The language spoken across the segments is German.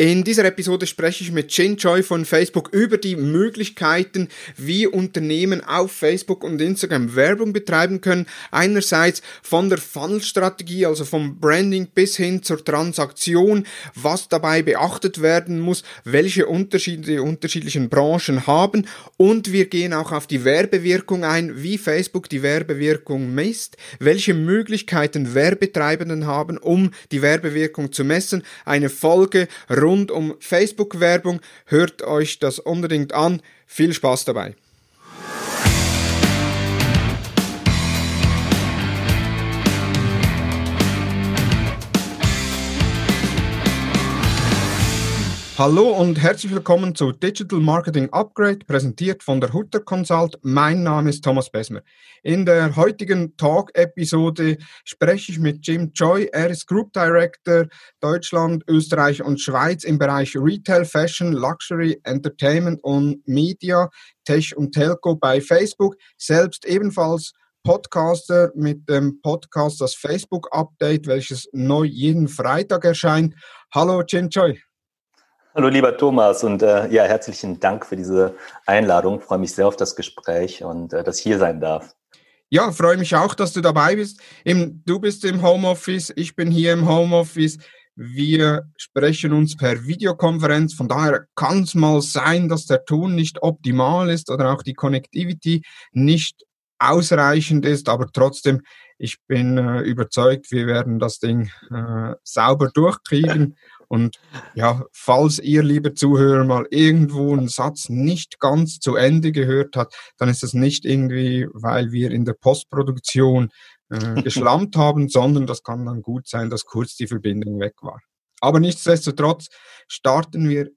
In dieser Episode spreche ich mit Jin Choi von Facebook über die Möglichkeiten, wie Unternehmen auf Facebook und Instagram Werbung betreiben können. Einerseits von der Funnel-Strategie, also vom Branding bis hin zur Transaktion, was dabei beachtet werden muss, welche Unterschiede die unterschiedlichen Branchen haben und wir gehen auch auf die Werbewirkung ein, wie Facebook die Werbewirkung misst, welche Möglichkeiten Werbetreibenden haben, um die Werbewirkung zu messen. Eine Folge um Facebook-Werbung. Hört euch das unbedingt an. Viel Spaß dabei. Hallo und herzlich willkommen zu Digital Marketing Upgrade, präsentiert von der Hutter Consult. Mein Name ist Thomas Besmer. In der heutigen Talk-Episode spreche ich mit Jim Choi. Er ist Group Director Deutschland, Österreich und Schweiz im Bereich Retail, Fashion, Luxury, Entertainment und Media, Tech und Telco bei Facebook. Selbst ebenfalls Podcaster mit dem Podcast Das Facebook Update, welches neu jeden Freitag erscheint. Hallo Jim Choi. Hallo lieber Thomas und äh, ja, herzlichen Dank für diese Einladung. Ich freue mich sehr auf das Gespräch und äh, dass ich hier sein darf. Ja, freue mich auch, dass du dabei bist. Du bist im Homeoffice, ich bin hier im Homeoffice. Wir sprechen uns per Videokonferenz. Von daher kann es mal sein, dass der Ton nicht optimal ist oder auch die Connectivity nicht ausreichend ist, aber trotzdem, ich bin äh, überzeugt, wir werden das Ding äh, sauber durchkriegen. Und ja, falls ihr, liebe Zuhörer, mal irgendwo einen Satz nicht ganz zu Ende gehört habt, dann ist das nicht irgendwie, weil wir in der Postproduktion äh, geschlammt haben, sondern das kann dann gut sein, dass kurz die Verbindung weg war. Aber nichtsdestotrotz starten wir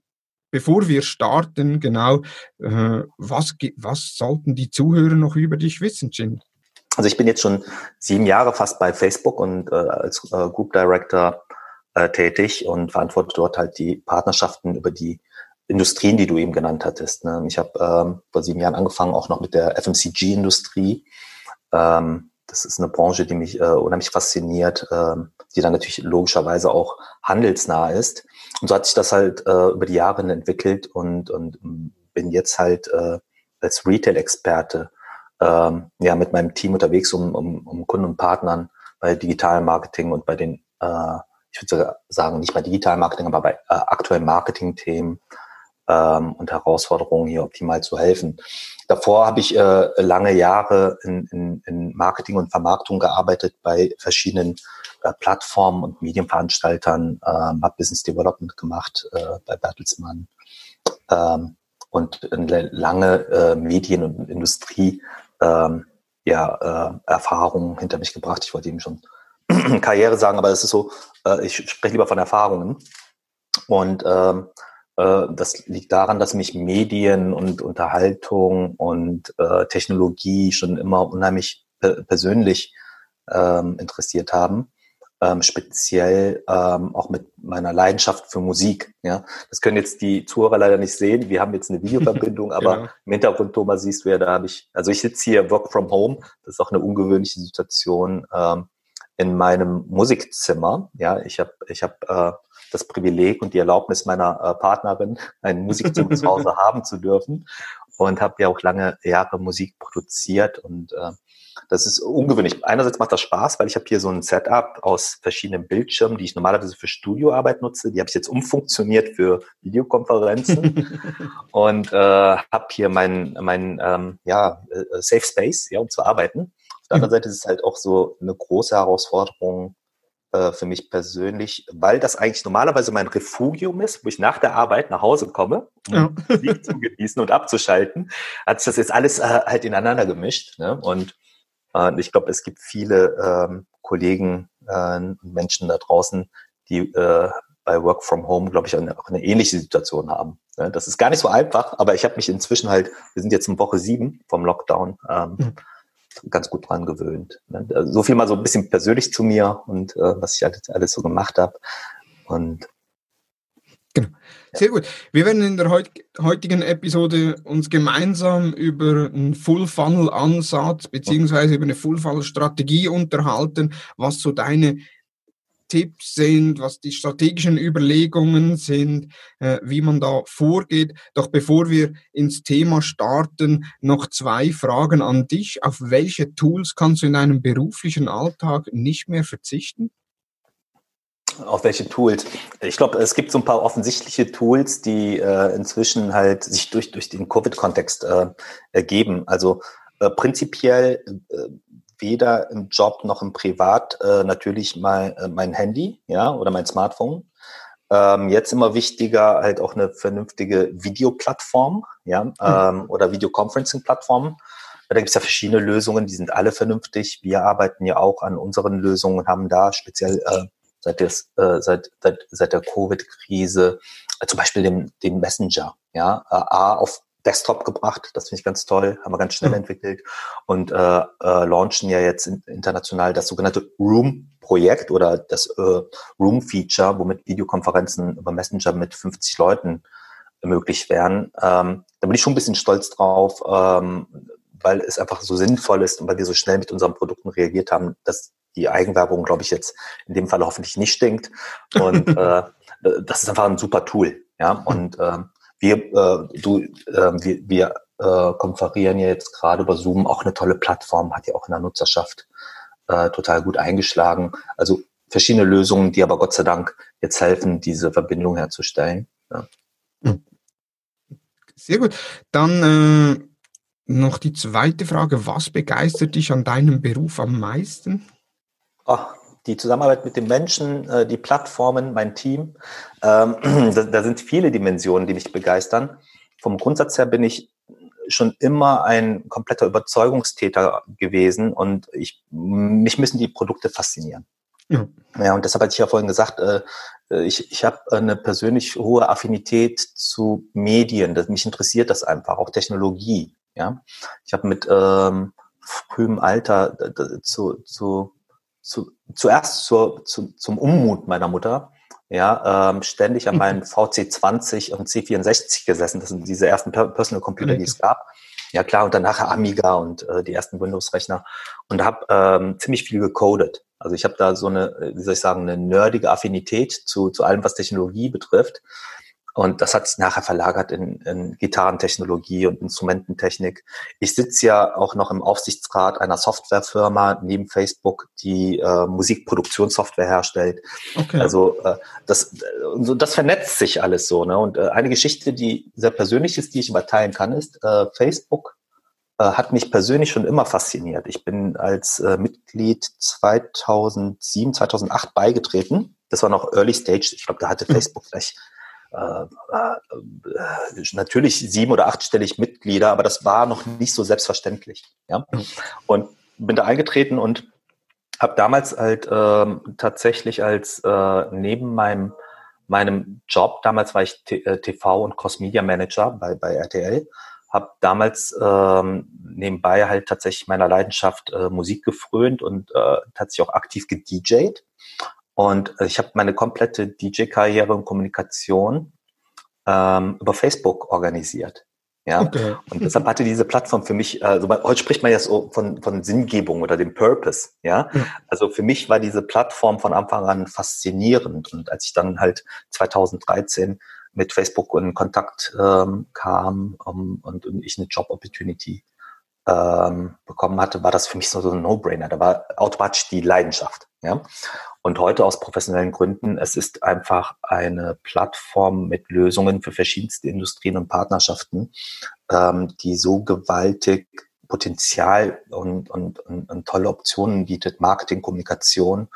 bevor wir starten, genau, äh, was, was sollten die Zuhörer noch über dich wissen, Jin? Also ich bin jetzt schon sieben Jahre fast bei Facebook und äh, als äh, Group Director äh, tätig und verantworte dort halt die Partnerschaften über die Industrien, die du eben genannt hattest. Ne? Ich habe ähm, vor sieben Jahren angefangen, auch noch mit der FMCG-Industrie. Ähm, das ist eine Branche, die mich äh, unheimlich fasziniert, ähm, die dann natürlich logischerweise auch handelsnah ist. Und so hat sich das halt äh, über die Jahre entwickelt und, und bin jetzt halt äh, als Retail-Experte ähm, ja, mit meinem Team unterwegs, um, um, um Kunden und Partnern bei digitalem Marketing und bei den äh, ich würde sagen, nicht bei Digital Marketing, aber bei äh, aktuellen Marketing-Themen ähm, und Herausforderungen hier optimal zu helfen. Davor habe ich äh, lange Jahre in, in, in Marketing und Vermarktung gearbeitet bei verschiedenen äh, Plattformen und Medienveranstaltern, äh, habe Business Development gemacht äh, bei Bertelsmann ähm, und lange äh, Medien- und Industrie ähm, ja, äh, Erfahrungen hinter mich gebracht. Ich wollte eben schon Karriere sagen, aber es ist so, äh, ich spreche lieber von Erfahrungen. Und ähm, äh, das liegt daran, dass mich Medien und Unterhaltung und äh, Technologie schon immer unheimlich persönlich ähm, interessiert haben. Ähm, speziell ähm, auch mit meiner Leidenschaft für Musik. Ja, das können jetzt die Zuhörer leider nicht sehen. Wir haben jetzt eine Videoverbindung, aber genau. im Hintergrund, Thomas, siehst du ja, da habe ich, also ich sitze hier Work from Home. Das ist auch eine ungewöhnliche Situation. Ähm, in meinem Musikzimmer. Ja, ich habe ich hab, äh, das Privileg und die Erlaubnis meiner äh, Partnerin, ein Musikzimmer zu Hause haben zu dürfen und habe ja auch lange Jahre Musik produziert und äh, das ist ungewöhnlich. Einerseits macht das Spaß, weil ich habe hier so ein Setup aus verschiedenen Bildschirmen, die ich normalerweise für Studioarbeit nutze. Die habe ich jetzt umfunktioniert für Videokonferenzen und äh, habe hier mein, mein ähm, ja, äh, Safe Space, ja, um zu arbeiten der anderen Seite ist es halt auch so eine große Herausforderung äh, für mich persönlich, weil das eigentlich normalerweise mein Refugium ist, wo ich nach der Arbeit nach Hause komme, um ja. Musik zu genießen und abzuschalten, hat sich das jetzt alles äh, halt ineinander gemischt. Ne? Und äh, ich glaube, es gibt viele ähm, Kollegen äh, und Menschen da draußen, die äh, bei Work from Home, glaube ich, eine, auch eine ähnliche Situation haben. Ne? Das ist gar nicht so einfach, aber ich habe mich inzwischen halt, wir sind jetzt in Woche sieben vom Lockdown, ähm, mhm ganz gut dran gewöhnt. Ne? Also so viel mal so ein bisschen persönlich zu mir und äh, was ich alles, alles so gemacht habe. Und Genau. Sehr gut. Wir werden in der heutigen Episode uns gemeinsam über einen Full-Funnel-Ansatz beziehungsweise über eine Full-Funnel-Strategie unterhalten, was so deine Tipps sind, was die strategischen Überlegungen sind, äh, wie man da vorgeht. Doch bevor wir ins Thema starten, noch zwei Fragen an dich. Auf welche Tools kannst du in deinem beruflichen Alltag nicht mehr verzichten? Auf welche Tools? Ich glaube, es gibt so ein paar offensichtliche Tools, die äh, inzwischen halt sich durch, durch den Covid-Kontext äh, ergeben. Also äh, prinzipiell äh, weder im Job noch im Privat äh, natürlich mal äh, mein Handy, ja, oder mein Smartphone. Ähm, jetzt immer wichtiger halt auch eine vernünftige Videoplattform, ja, mhm. ähm, oder Videoconferencing-Plattform. Da gibt es ja verschiedene Lösungen, die sind alle vernünftig. Wir arbeiten ja auch an unseren Lösungen und haben da speziell äh, seit, des, äh, seit, seit, seit der Covid-Krise äh, zum Beispiel den, den Messenger, ja, äh, A auf Desktop gebracht. Das finde ich ganz toll, haben wir ganz schnell mhm. entwickelt und äh, äh, launchen ja jetzt in, international das sogenannte Room-Projekt oder das äh, Room-Feature, womit Videokonferenzen über Messenger mit 50 Leuten möglich wären. Ähm, da bin ich schon ein bisschen stolz drauf, ähm, weil es einfach so sinnvoll ist und weil wir so schnell mit unseren Produkten reagiert haben, dass die Eigenwerbung, glaube ich, jetzt in dem Fall hoffentlich nicht stinkt. Und äh, das ist einfach ein super Tool. Ja, und äh, wir, äh, du, äh, wir, wir äh, konferieren ja jetzt gerade über Zoom, auch eine tolle Plattform, hat ja auch in der Nutzerschaft äh, total gut eingeschlagen. Also verschiedene Lösungen, die aber Gott sei Dank jetzt helfen, diese Verbindung herzustellen. Ja. Hm. Sehr gut. Dann äh, noch die zweite Frage. Was begeistert dich an deinem Beruf am meisten? Ach, die Zusammenarbeit mit den Menschen, äh, die Plattformen, mein Team. Ähm, da, da, sind viele Dimensionen, die mich begeistern. Vom Grundsatz her bin ich schon immer ein kompletter Überzeugungstäter gewesen und ich, mich müssen die Produkte faszinieren. Ja. ja, und deshalb hatte ich ja vorhin gesagt, äh, ich, ich habe eine persönlich hohe Affinität zu Medien. Das, mich interessiert das einfach, auch Technologie. Ja, ich habe mit ähm, frühem Alter zu, zu zu, zuerst zur, zu, zum Unmut meiner Mutter, ja, ähm, ständig an meinem VC20 und C64 gesessen. Das sind diese ersten Personal Computer, die es gab. Ja klar, und dann nachher Amiga und äh, die ersten Windows-Rechner und habe ähm, ziemlich viel gecodet. Also ich habe da so eine, wie soll ich sagen, eine nerdige Affinität zu, zu allem, was Technologie betrifft. Und das hat sich nachher verlagert in, in Gitarrentechnologie und Instrumententechnik. Ich sitze ja auch noch im Aufsichtsrat einer Softwarefirma neben Facebook, die äh, Musikproduktionssoftware herstellt. Okay. Also äh, das, äh, das vernetzt sich alles so. Ne? Und äh, eine Geschichte, die sehr persönlich ist, die ich überteilen kann, ist, äh, Facebook äh, hat mich persönlich schon immer fasziniert. Ich bin als äh, Mitglied 2007, 2008 beigetreten. Das war noch Early Stage. Ich glaube, da hatte mhm. Facebook vielleicht äh, äh, natürlich sieben- oder achtstellig Mitglieder, aber das war noch nicht so selbstverständlich. Ja? Und bin da eingetreten und habe damals halt ähm, tatsächlich als äh, neben meinem meinem Job, damals war ich TV äh, und Cross-Media Manager bei, bei RTL, habe damals ähm, nebenbei halt tatsächlich meiner Leidenschaft äh, Musik gefrönt und äh, tatsächlich auch aktiv gedjed und äh, ich habe meine komplette DJ-Karriere und Kommunikation ähm, über Facebook organisiert. Ja, okay. und deshalb hatte diese Plattform für mich, also heute spricht man ja so von, von Sinngebung oder dem Purpose, ja? ja. Also für mich war diese Plattform von Anfang an faszinierend und als ich dann halt 2013 mit Facebook in Kontakt ähm, kam um, und, und ich eine Job Opportunity ähm, bekommen hatte, war das für mich so, so ein No-Brainer. Da war automatisch die Leidenschaft. Ja? Und heute aus professionellen Gründen, es ist einfach eine Plattform mit Lösungen für verschiedenste Industrien und Partnerschaften, ähm, die so gewaltig Potenzial und, und, und, und tolle Optionen bietet, Marketing, Kommunikation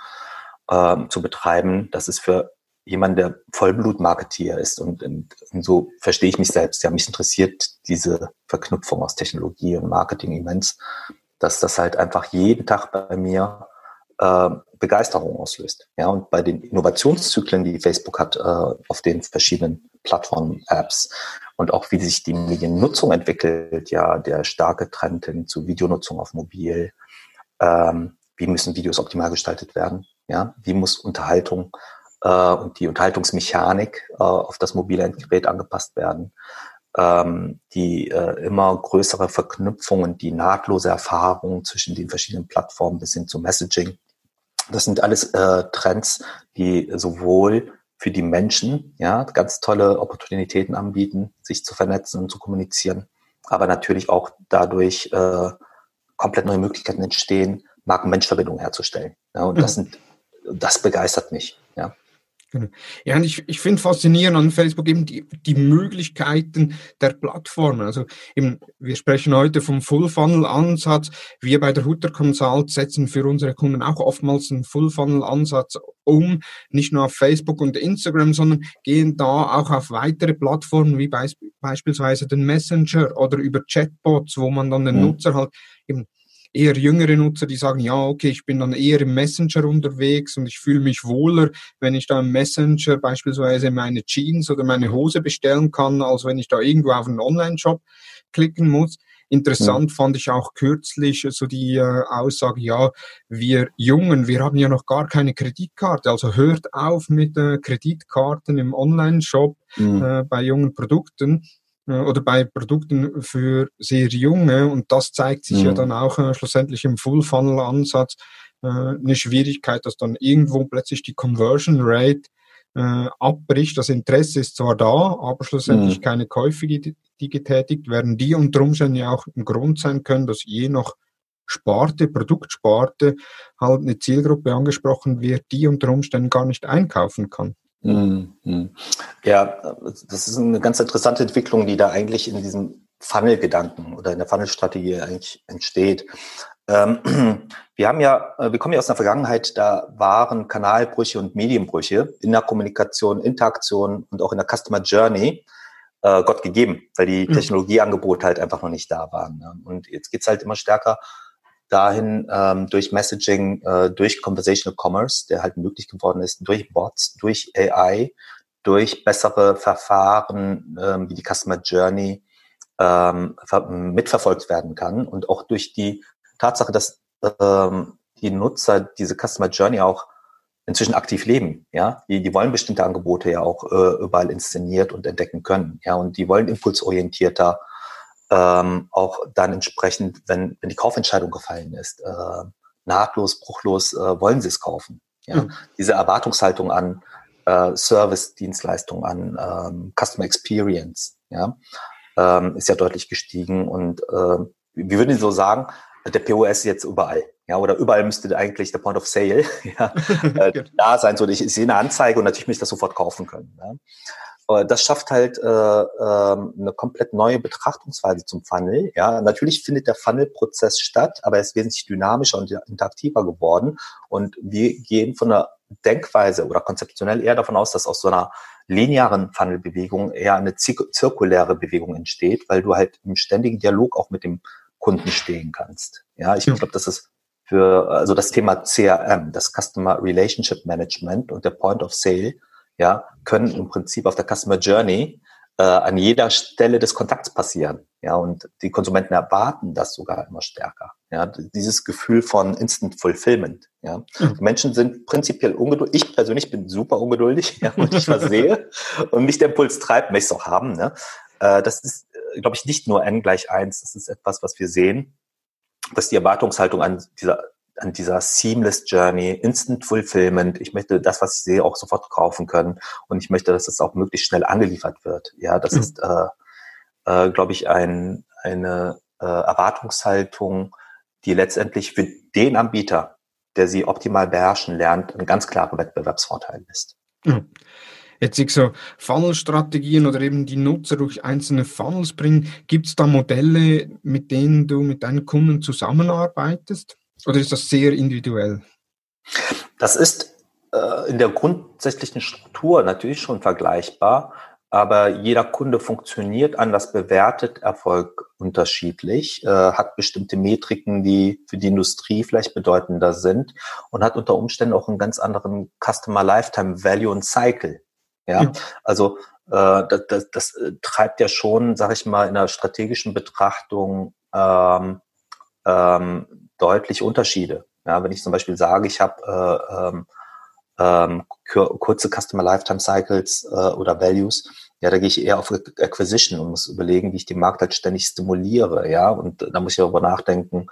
ähm, zu betreiben. Das ist für jemand, der Vollblut-Marketeer ist und, und, und, so verstehe ich mich selbst. Ja, mich interessiert diese Verknüpfung aus Technologie und Marketing immens, dass das halt einfach jeden Tag bei mir äh, Begeisterung auslöst. Ja, und bei den Innovationszyklen, die Facebook hat, äh, auf den verschiedenen Plattformen, Apps und auch wie sich die Mediennutzung entwickelt, ja, der starke Trend hin zu Videonutzung auf Mobil, ähm, wie müssen Videos optimal gestaltet werden, ja, wie muss Unterhaltung äh, und die Unterhaltungsmechanik äh, auf das mobile Endgerät angepasst werden, ähm, die äh, immer größere Verknüpfungen, die nahtlose Erfahrung zwischen den verschiedenen Plattformen bis hin zum Messaging, Das sind alles äh, Trends, die sowohl für die Menschen ja ganz tolle Opportunitäten anbieten, sich zu vernetzen und zu kommunizieren, aber natürlich auch dadurch äh, komplett neue Möglichkeiten entstehen, Marken-Mensch-Verbindungen herzustellen. Ja, und mhm. das sind, das begeistert mich. Ja. Genau. Ja, und ich, ich finde faszinierend an Facebook eben die, die Möglichkeiten der Plattformen. Also eben, wir sprechen heute vom Full-Funnel-Ansatz. Wir bei der Hutter Consult setzen für unsere Kunden auch oftmals einen Full-Funnel-Ansatz um, nicht nur auf Facebook und Instagram, sondern gehen da auch auf weitere Plattformen wie beisp beispielsweise den Messenger oder über Chatbots, wo man dann den mhm. Nutzer halt eben eher jüngere Nutzer, die sagen, ja, okay, ich bin dann eher im Messenger unterwegs und ich fühle mich wohler, wenn ich da im Messenger beispielsweise meine Jeans oder meine Hose bestellen kann, als wenn ich da irgendwo auf einen Online-Shop klicken muss. Interessant ja. fand ich auch kürzlich so die äh, Aussage, ja, wir Jungen, wir haben ja noch gar keine Kreditkarte, also hört auf mit äh, Kreditkarten im Online-Shop mhm. äh, bei jungen Produkten oder bei Produkten für sehr junge und das zeigt sich mhm. ja dann auch äh, schlussendlich im Full-Funnel-Ansatz äh, eine Schwierigkeit, dass dann irgendwo plötzlich die Conversion Rate äh, abbricht. Das Interesse ist zwar da, aber schlussendlich mhm. keine Käufe, die, die getätigt werden, die unter Umständen ja auch ein Grund sein können, dass je nach Sparte, Produktsparte halt eine Zielgruppe angesprochen wird, die unter Umständen gar nicht einkaufen kann. Mhm. Ja, das ist eine ganz interessante Entwicklung, die da eigentlich in diesem Funnel-Gedanken oder in der Funnel-Strategie eigentlich entsteht. Ähm, wir haben ja, äh, wir kommen ja aus einer Vergangenheit, da waren Kanalbrüche und Medienbrüche in der Kommunikation, Interaktion und auch in der Customer Journey äh, Gott gegeben, weil die mhm. Technologieangebote halt einfach noch nicht da waren. Ne? Und jetzt geht's halt immer stärker dahin ähm, durch Messaging, äh, durch Conversational Commerce, der halt möglich geworden ist, durch Bots, durch AI, durch bessere Verfahren ähm, wie die Customer Journey ähm, mitverfolgt werden kann und auch durch die Tatsache, dass ähm, die Nutzer diese Customer Journey auch inzwischen aktiv leben, ja, die, die wollen bestimmte Angebote ja auch äh, überall inszeniert und entdecken können, ja, und die wollen impulsorientierter ähm, auch dann entsprechend, wenn, wenn die Kaufentscheidung gefallen ist, äh, nahtlos, bruchlos äh, wollen sie es kaufen. Ja? Mhm. Diese Erwartungshaltung an äh, Service-Dienstleistung, an ähm, Customer Experience, ja, ähm, ist ja deutlich gestiegen und äh, wir würden so sagen, der POS ist jetzt überall. Ja, oder überall müsste eigentlich der Point of Sale ja, äh, da sein. So, ich, ich sehe eine Anzeige und natürlich möchte ich das sofort kaufen können. Ja. Äh, das schafft halt äh, äh, eine komplett neue Betrachtungsweise zum Funnel. Ja, natürlich findet der Funnel-Prozess statt, aber er ist wesentlich dynamischer und interaktiver geworden. Und wir gehen von einer Denkweise oder konzeptionell eher davon aus, dass aus so einer linearen Funnel-Bewegung eher eine zirkuläre Bewegung entsteht, weil du halt im ständigen Dialog auch mit dem Kunden stehen kannst. Ja, ich ja. glaube, das ist für also das Thema CRM, das Customer Relationship Management und der Point of Sale ja, können im Prinzip auf der Customer Journey äh, an jeder Stelle des Kontakts passieren. Ja, und die Konsumenten erwarten das sogar immer stärker. Ja, dieses Gefühl von Instant Fulfillment. Ja, mhm. Menschen sind prinzipiell ungeduldig. Ich persönlich bin super ungeduldig, ja, und ich versehe und mich der Impuls treibt, möchte es auch haben. Ne? Äh, das ist, äh, glaube ich, nicht nur n gleich eins. Das ist etwas, was wir sehen, dass die Erwartungshaltung an dieser an dieser Seamless Journey, Instant Fulfillment. Ich möchte das, was ich sehe, auch sofort kaufen können und ich möchte, dass es auch möglichst schnell angeliefert wird. Ja, das mhm. ist, äh, äh, glaube ich, ein, eine äh, Erwartungshaltung, die letztendlich für den Anbieter, der sie optimal beherrschen lernt, ein ganz klarer Wettbewerbsvorteil ist. Mhm. Jetzt ich so Funnel-Strategien oder eben die Nutzer durch einzelne Funnels bringen. Gibt es da Modelle, mit denen du mit deinen Kunden zusammenarbeitest? Oder ist das sehr individuell? Das ist äh, in der grundsätzlichen Struktur natürlich schon vergleichbar, aber jeder Kunde funktioniert anders, bewertet Erfolg unterschiedlich, äh, hat bestimmte Metriken, die für die Industrie vielleicht bedeutender sind und hat unter Umständen auch einen ganz anderen Customer Lifetime Value und Cycle. Ja, mhm. also äh, das, das, das äh, treibt ja schon, sag ich mal, in der strategischen Betrachtung ähm, ähm, deutliche Unterschiede. Ja, wenn ich zum Beispiel sage, ich habe äh, ähm, ähm, kurze Customer Lifetime Cycles äh, oder Values, ja, da gehe ich eher auf Acquisition und muss überlegen, wie ich den Markt halt ständig stimuliere, ja, und da muss ich darüber nachdenken,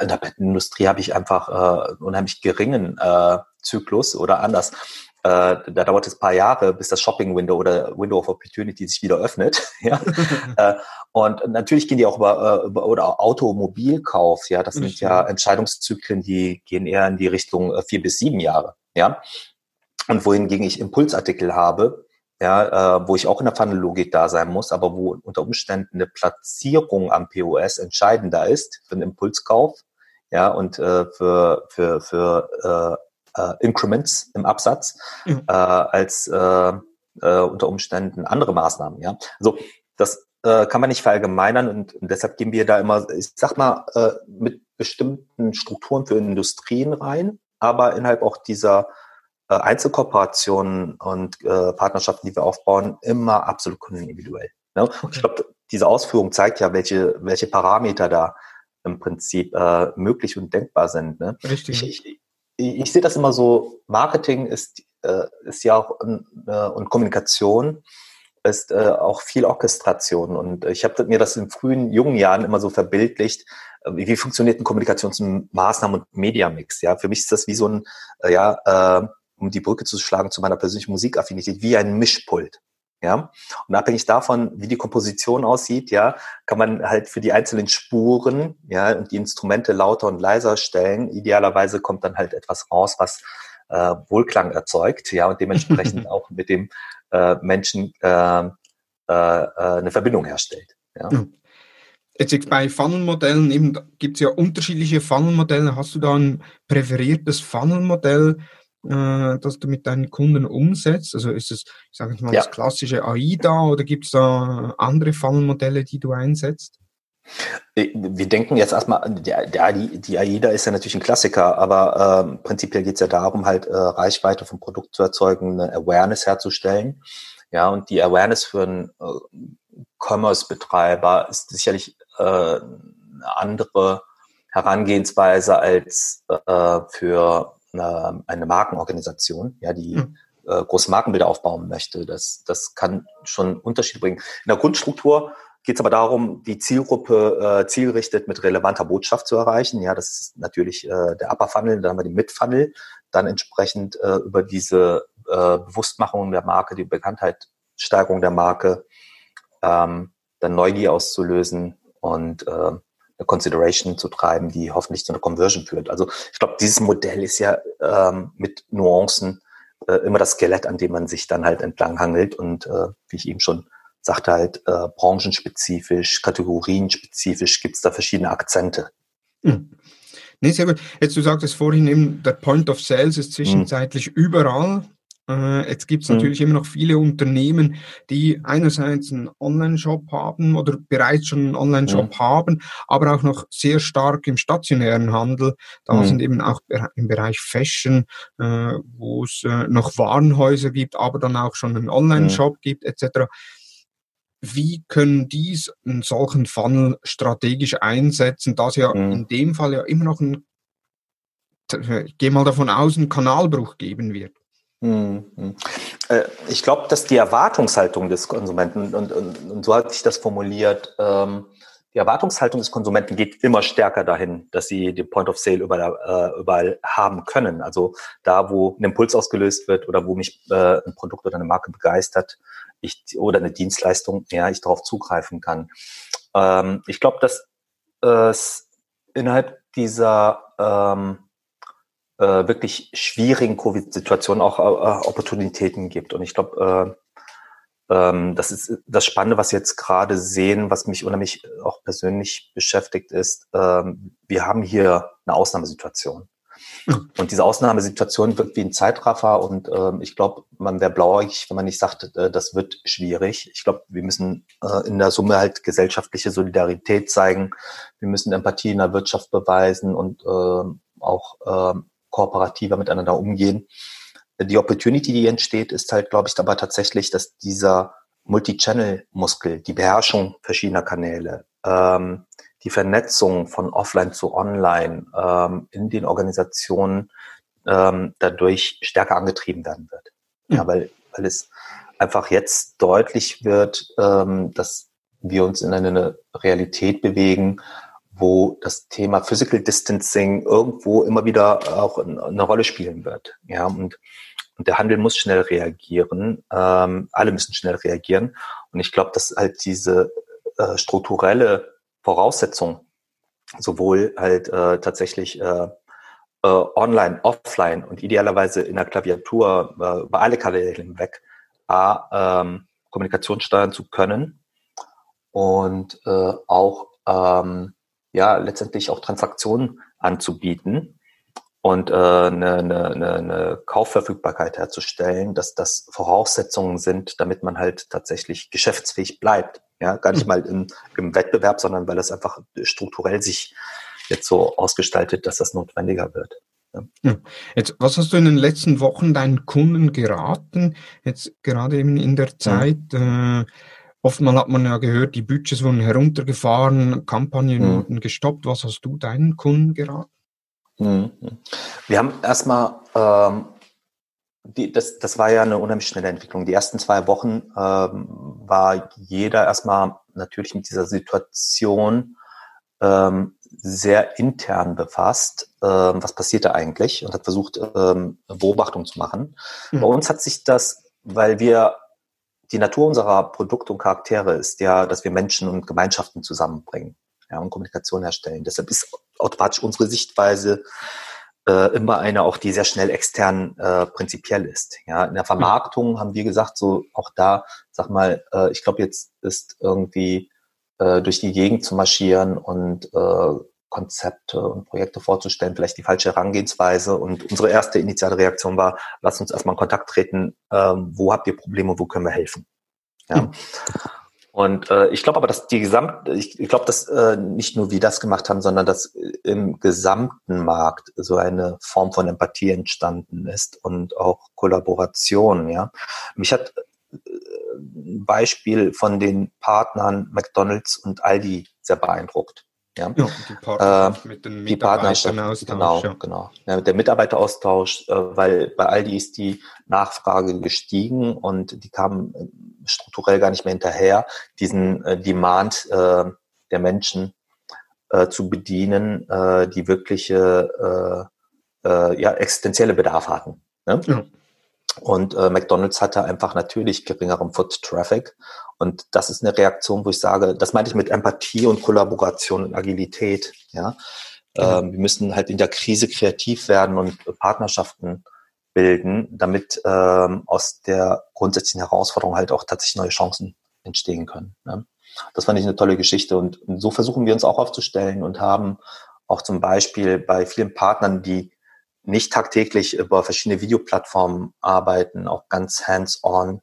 in der Bettenindustrie habe ich einfach äh, unheimlich geringen äh, Zyklus oder anders. Äh, da dauert es ein paar Jahre, bis das Shopping Window oder Window of Opportunity sich wieder öffnet. ja. äh, und natürlich gehen die auch über, äh, über oder Automobilkauf. Ja, das sind ja Entscheidungszyklen, die gehen eher in die Richtung äh, vier bis sieben Jahre. Ja. Und wohingegen ich Impulsartikel habe, ja, äh, wo ich auch in der Funnel-Logik da sein muss, aber wo unter Umständen eine Platzierung am POS entscheidender ist für einen Impulskauf, ja, und äh, für, für, für äh, Increments im Absatz, mhm. äh, als äh, äh, unter Umständen andere Maßnahmen, ja. Also das äh, kann man nicht verallgemeinern und, und deshalb gehen wir da immer, ich sag mal, äh, mit bestimmten Strukturen für Industrien rein, aber innerhalb auch dieser äh, Einzelkooperationen und äh, Partnerschaften, die wir aufbauen, immer absolut kundenindividuell. Ne? Okay. Ich glaube, diese Ausführung zeigt ja, welche, welche Parameter da im Prinzip äh, möglich und denkbar sind. Ne? Richtig. Ich, ich, ich, ich sehe das immer so, Marketing ist, äh, ist ja auch äh, und Kommunikation ist äh, auch viel Orchestration. Und ich habe mir das in frühen, jungen Jahren immer so verbildlicht, äh, wie funktioniert ein Kommunikationsmaßnahmen- und Mediamix. Ja, für mich ist das wie so ein, äh, ja, äh, um die Brücke zu schlagen zu meiner persönlichen Musikaffinität, wie ein Mischpult. Ja, und abhängig davon, wie die Komposition aussieht, ja, kann man halt für die einzelnen Spuren, ja, und die Instrumente lauter und leiser stellen. Idealerweise kommt dann halt etwas raus, was äh, Wohlklang erzeugt, ja, und dementsprechend auch mit dem äh, Menschen äh, äh, eine Verbindung herstellt. Ja. Jetzt bei Funnel-Modellen gibt es ja unterschiedliche Funnel-Modelle. Hast du da ein präferiertes Funnel-Modell, äh, das du mit deinen Kunden umsetzt? Also ist es, ich sage mal, ja. das klassische AIDA oder gibt es da andere Funnel-Modelle, die du einsetzt? Äh, wir denken jetzt erstmal, die, die AIDA ist ja natürlich ein Klassiker, aber äh, prinzipiell geht es ja darum, halt äh, Reichweite vom Produkt zu erzeugen, eine Awareness herzustellen. Ja, und die Awareness für einen äh, Commerce-Betreiber ist sicherlich äh, eine andere Herangehensweise als äh, für eine, eine Markenorganisation, ja, die mhm. äh, große Markenbilder aufbauen möchte. Das, das kann schon Unterschied bringen. In der Grundstruktur geht es aber darum, die Zielgruppe äh, zielgerichtet mit relevanter Botschaft zu erreichen. Ja, das ist natürlich äh, der Upper Funnel, dann haben wir den Mid Funnel, dann entsprechend äh, über diese äh, Bewusstmachung der Marke, die Bekanntheit, Steigerung der Marke, ähm, dann Neugier auszulösen und äh, eine Consideration zu treiben, die hoffentlich zu einer Conversion führt. Also ich glaube, dieses Modell ist ja ähm, mit Nuancen äh, immer das Skelett, an dem man sich dann halt entlang hangelt und äh, wie ich eben schon sagte, halt äh, branchenspezifisch, kategorienspezifisch gibt es da verschiedene Akzente. Mhm. Nee, sehr gut. Jetzt du sagtest vorhin eben, der Point of Sales ist zwischenzeitlich mhm. überall. Äh, jetzt gibt es mhm. natürlich immer noch viele Unternehmen, die einerseits einen Online-Shop haben oder bereits schon einen Online-Shop mhm. haben, aber auch noch sehr stark im stationären Handel. Da mhm. sind eben auch im Bereich Fashion, äh, wo es äh, noch Warenhäuser gibt, aber dann auch schon einen Online-Shop gibt etc. Wie können dies einen solchen Funnel strategisch einsetzen, dass ja mhm. in dem Fall ja immer noch ein, ich gehe mal davon aus, einen Kanalbruch geben wird? Mhm. Äh, ich glaube, dass die Erwartungshaltung des Konsumenten, und, und, und so hatte ich das formuliert, ähm, die Erwartungshaltung des Konsumenten geht immer stärker dahin, dass sie den Point of Sale überall, äh, überall haben können. Also da, wo ein Impuls ausgelöst wird oder wo mich äh, ein Produkt oder eine Marke begeistert, ich oder eine Dienstleistung, ja, ich darauf zugreifen kann. Ähm, ich glaube, dass es innerhalb dieser ähm, äh, wirklich schwierigen Covid-Situation auch äh, Opportunitäten gibt. Und ich glaube, äh, ähm, das ist das Spannende, was wir jetzt gerade sehen, was mich unheimlich auch persönlich beschäftigt, ist, ähm, wir haben hier eine Ausnahmesituation. Mhm. Und diese Ausnahmesituation wirkt wie ein Zeitraffer und ähm, ich glaube, man wäre blauäugig, wenn man nicht sagt, äh, das wird schwierig. Ich glaube, wir müssen äh, in der Summe halt gesellschaftliche Solidarität zeigen. Wir müssen Empathie in der Wirtschaft beweisen und äh, auch äh, kooperativer miteinander umgehen. Die Opportunity, die entsteht, ist halt, glaube ich, aber tatsächlich, dass dieser Multi-Channel-Muskel, die Beherrschung verschiedener Kanäle, ähm, die Vernetzung von Offline zu Online ähm, in den Organisationen ähm, dadurch stärker angetrieben werden wird. Mhm. Ja, weil, weil es einfach jetzt deutlich wird, ähm, dass wir uns in eine Realität bewegen, wo das Thema Physical Distancing irgendwo immer wieder auch eine Rolle spielen wird. Ja, und, und der Handel muss schnell reagieren. Ähm, alle müssen schnell reagieren. Und ich glaube, dass halt diese äh, strukturelle Voraussetzung sowohl halt äh, tatsächlich äh, äh, online, offline und idealerweise in der Klaviatur äh, über alle Kanäle hinweg A, ähm, Kommunikation steuern zu können und äh, auch ähm, ja letztendlich auch Transaktionen anzubieten und äh, eine, eine, eine Kaufverfügbarkeit herzustellen, dass das Voraussetzungen sind, damit man halt tatsächlich geschäftsfähig bleibt. Ja, gar nicht hm. mal im, im Wettbewerb, sondern weil es einfach strukturell sich jetzt so ausgestaltet, dass das notwendiger wird. Ja. Jetzt, was hast du in den letzten Wochen deinen Kunden geraten? Jetzt gerade eben in der Zeit, ja. äh, oftmal hat man ja gehört, die Budgets wurden heruntergefahren, Kampagnen ja. wurden gestoppt. Was hast du deinen Kunden geraten? Mhm. Wir haben erstmal, ähm, die, das, das war ja eine unheimlich schnelle Entwicklung. Die ersten zwei Wochen ähm, war jeder erstmal natürlich mit dieser Situation ähm, sehr intern befasst, ähm, was passiert da eigentlich und hat versucht, ähm, Beobachtung zu machen. Mhm. Bei uns hat sich das, weil wir die Natur unserer Produkte und Charaktere ist ja, dass wir Menschen und Gemeinschaften zusammenbringen ja, und Kommunikation herstellen. Deshalb ist automatisch unsere Sichtweise äh, immer eine, auch die sehr schnell extern äh, prinzipiell ist. Ja, in der Vermarktung haben wir gesagt, so auch da, sag mal, äh, ich glaube, jetzt ist irgendwie äh, durch die Gegend zu marschieren und äh, Konzepte und Projekte vorzustellen, vielleicht die falsche Herangehensweise. Und unsere erste initiale Reaktion war, lass uns erstmal in Kontakt treten, ähm, wo habt ihr Probleme, wo können wir helfen? Ja. Hm. Und äh, ich glaube aber, dass die gesamt, ich, ich glaube, dass äh, nicht nur wir das gemacht haben, sondern dass im gesamten Markt so eine Form von Empathie entstanden ist und auch Kollaboration. Ja, mich hat ein Beispiel von den Partnern McDonald's und Aldi sehr beeindruckt. Ja, ja die Partnerschaft äh, mit den Mitarbeitern Genau, ja. genau. Ja, der Mitarbeiteraustausch, äh, weil bei Aldi ist die Nachfrage gestiegen und die kamen äh, strukturell gar nicht mehr hinterher, diesen äh, Demand äh, der Menschen äh, zu bedienen, äh, die wirkliche äh, äh, ja, existenzielle Bedarf hatten. Ne? Ja. Und äh, McDonald's hatte einfach natürlich geringeren Foot Traffic. Und das ist eine Reaktion, wo ich sage, das meinte ich mit Empathie und Kollaboration und Agilität. Ja, mhm. ähm, wir müssen halt in der Krise kreativ werden und Partnerschaften bilden, damit ähm, aus der grundsätzlichen Herausforderung halt auch tatsächlich neue Chancen entstehen können. Ne? Das fand ich eine tolle Geschichte und, und so versuchen wir uns auch aufzustellen und haben auch zum Beispiel bei vielen Partnern, die nicht tagtäglich über verschiedene Videoplattformen arbeiten, auch ganz hands-on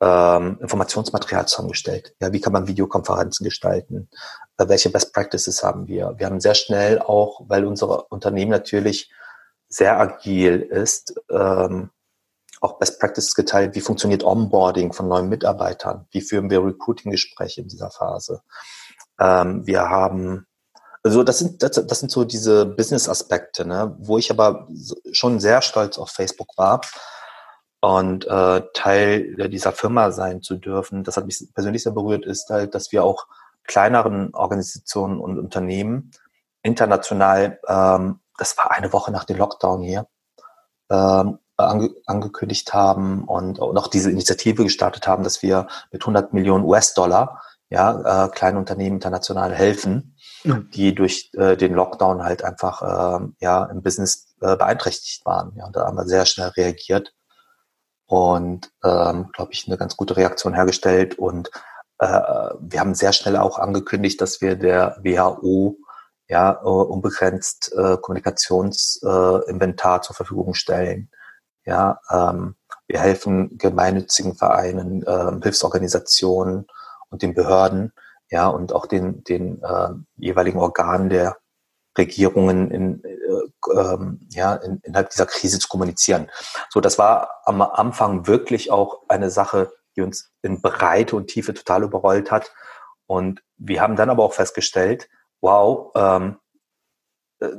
ähm, Informationsmaterial zusammengestellt. Ja, wie kann man Videokonferenzen gestalten? Äh, welche Best Practices haben wir? Wir haben sehr schnell auch, weil unser Unternehmen natürlich sehr agil ist, ähm, auch Best Practices geteilt. Wie funktioniert Onboarding von neuen Mitarbeitern? Wie führen wir Recruiting-Gespräche in dieser Phase? Ähm, wir haben also das sind, das, das sind so diese Business-Aspekte, ne? wo ich aber schon sehr stolz auf Facebook war und äh, Teil dieser Firma sein zu dürfen. Das hat mich persönlich sehr berührt, ist halt, dass wir auch kleineren Organisationen und Unternehmen international, ähm, das war eine Woche nach dem Lockdown hier, ähm, ange angekündigt haben und, und auch diese Initiative gestartet haben, dass wir mit 100 Millionen US-Dollar ja, äh, kleinen Unternehmen international helfen, die durch äh, den Lockdown halt einfach äh, ja im Business äh, beeinträchtigt waren. Ja, und da haben wir sehr schnell reagiert und ähm, glaube ich eine ganz gute Reaktion hergestellt und äh, wir haben sehr schnell auch angekündigt, dass wir der WHO ja äh, unbegrenzt äh, Kommunikationsinventar äh, zur Verfügung stellen. Ja, ähm, wir helfen gemeinnützigen Vereinen, äh, Hilfsorganisationen und den Behörden, ja, und auch den, den äh, jeweiligen Organen der Regierungen in, äh, ähm, ja, in, innerhalb dieser Krise zu kommunizieren. So, das war am Anfang wirklich auch eine Sache, die uns in Breite und Tiefe total überrollt hat. Und wir haben dann aber auch festgestellt, wow, ähm, äh,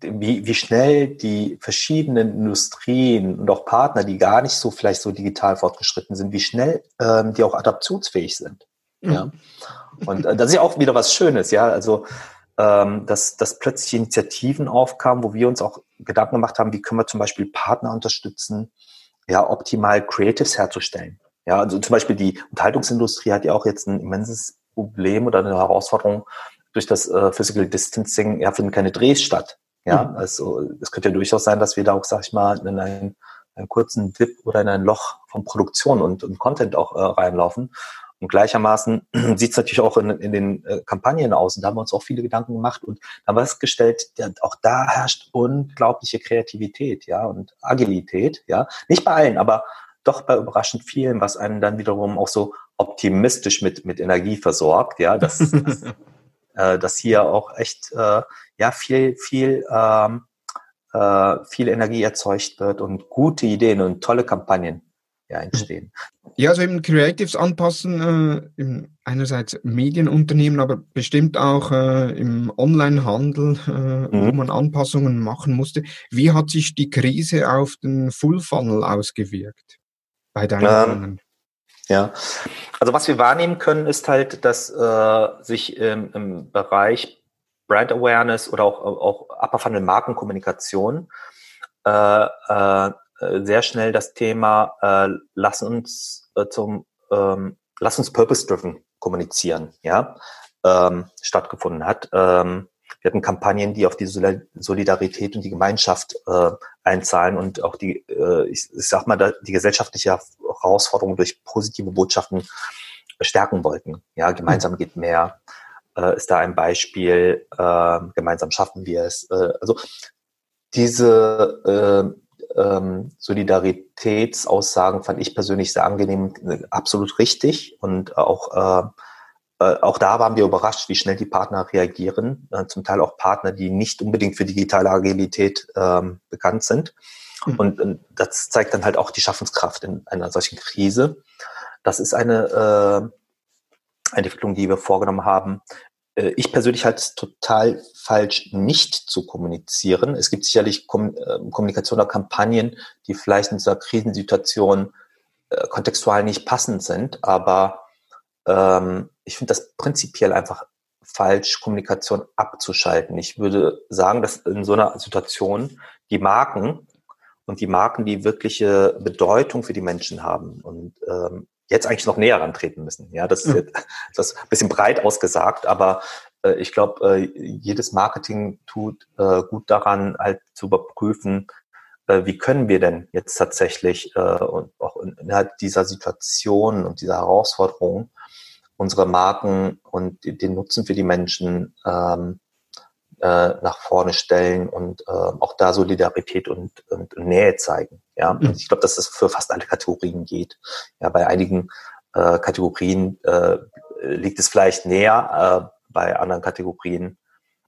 wie, wie schnell die verschiedenen Industrien und auch Partner, die gar nicht so vielleicht so digital fortgeschritten sind, wie schnell ähm, die auch adaptionsfähig sind. Mhm. Ja. Und äh, das ist ja auch wieder was Schönes, ja. Also ähm, dass, dass plötzlich Initiativen aufkamen, wo wir uns auch Gedanken gemacht haben, wie können wir zum Beispiel Partner unterstützen, ja, optimal Creatives herzustellen. Ja, also zum Beispiel die Unterhaltungsindustrie hat ja auch jetzt ein immenses Problem oder eine Herausforderung durch das äh, Physical Distancing, ja, finden keine Drehs statt. Ja, mhm. also es könnte ja durchaus sein, dass wir da auch, sag ich mal, in einen, einen kurzen Dip oder in ein Loch von Produktion und, und Content auch äh, reinlaufen. Und gleichermaßen sieht es natürlich auch in, in den äh, Kampagnen aus. Und da haben wir uns auch viele Gedanken gemacht und haben festgestellt, ja, auch da herrscht unglaubliche Kreativität, ja, und Agilität, ja. Nicht bei allen, aber doch bei überraschend vielen, was einen dann wiederum auch so optimistisch mit, mit Energie versorgt, ja, dass, dass, äh, dass hier auch echt, äh, ja, viel, viel, ähm, äh, viel Energie erzeugt wird und gute Ideen und tolle Kampagnen ja, entstehen. Ja, also eben Creatives anpassen, äh, einerseits Medienunternehmen, aber bestimmt auch äh, im Onlinehandel, äh, mhm. wo man Anpassungen machen musste. Wie hat sich die Krise auf den Full Funnel ausgewirkt bei deinen ähm, Ja, also was wir wahrnehmen können, ist halt, dass äh, sich im, im Bereich Brand Awareness oder auch, auch Upper Funnel Markenkommunikation äh, äh, sehr schnell das Thema, äh, lass uns äh, zum, ähm, lass uns purpose-driven kommunizieren, ja, ähm, stattgefunden hat. Ähm, wir hatten Kampagnen, die auf die Solidarität und die Gemeinschaft äh, einzahlen und auch die, äh, ich, ich sag mal, die gesellschaftliche Herausforderung durch positive Botschaften stärken wollten. Ja, gemeinsam geht mehr. Äh, ist da ein Beispiel. Äh, gemeinsam schaffen wir es. Äh, also diese äh, ähm, Solidaritätsaussagen fand ich persönlich sehr angenehm, absolut richtig und auch äh, äh, auch da waren wir überrascht, wie schnell die Partner reagieren. Äh, zum Teil auch Partner, die nicht unbedingt für digitale Agilität ähm, bekannt sind. Mhm. Und, und das zeigt dann halt auch die Schaffenskraft in einer solchen Krise. Das ist eine, äh, eine Entwicklung, die wir vorgenommen haben, äh, ich persönlich halte es total falsch, nicht zu kommunizieren. Es gibt sicherlich Kom äh, Kommunikation oder Kampagnen, die vielleicht in dieser Krisensituation äh, kontextual nicht passend sind, aber ähm, ich finde das prinzipiell einfach falsch, Kommunikation abzuschalten. Ich würde sagen, dass in so einer Situation die Marken und die Marken, die wirkliche Bedeutung für die Menschen haben und ähm, jetzt eigentlich noch näher rantreten müssen. Ja, das ist jetzt, das ist ein bisschen breit ausgesagt, aber äh, ich glaube, äh, jedes Marketing tut äh, gut daran, halt zu überprüfen, äh, wie können wir denn jetzt tatsächlich äh, und auch innerhalb dieser Situation und dieser Herausforderung unsere Marken und den Nutzen für die Menschen ähm, äh, nach vorne stellen und äh, auch da Solidarität und, und Nähe zeigen. Ja, mhm. ich glaube, dass das für fast alle Kategorien geht. Ja, bei einigen äh, Kategorien äh, liegt es vielleicht näher, äh, bei anderen Kategorien.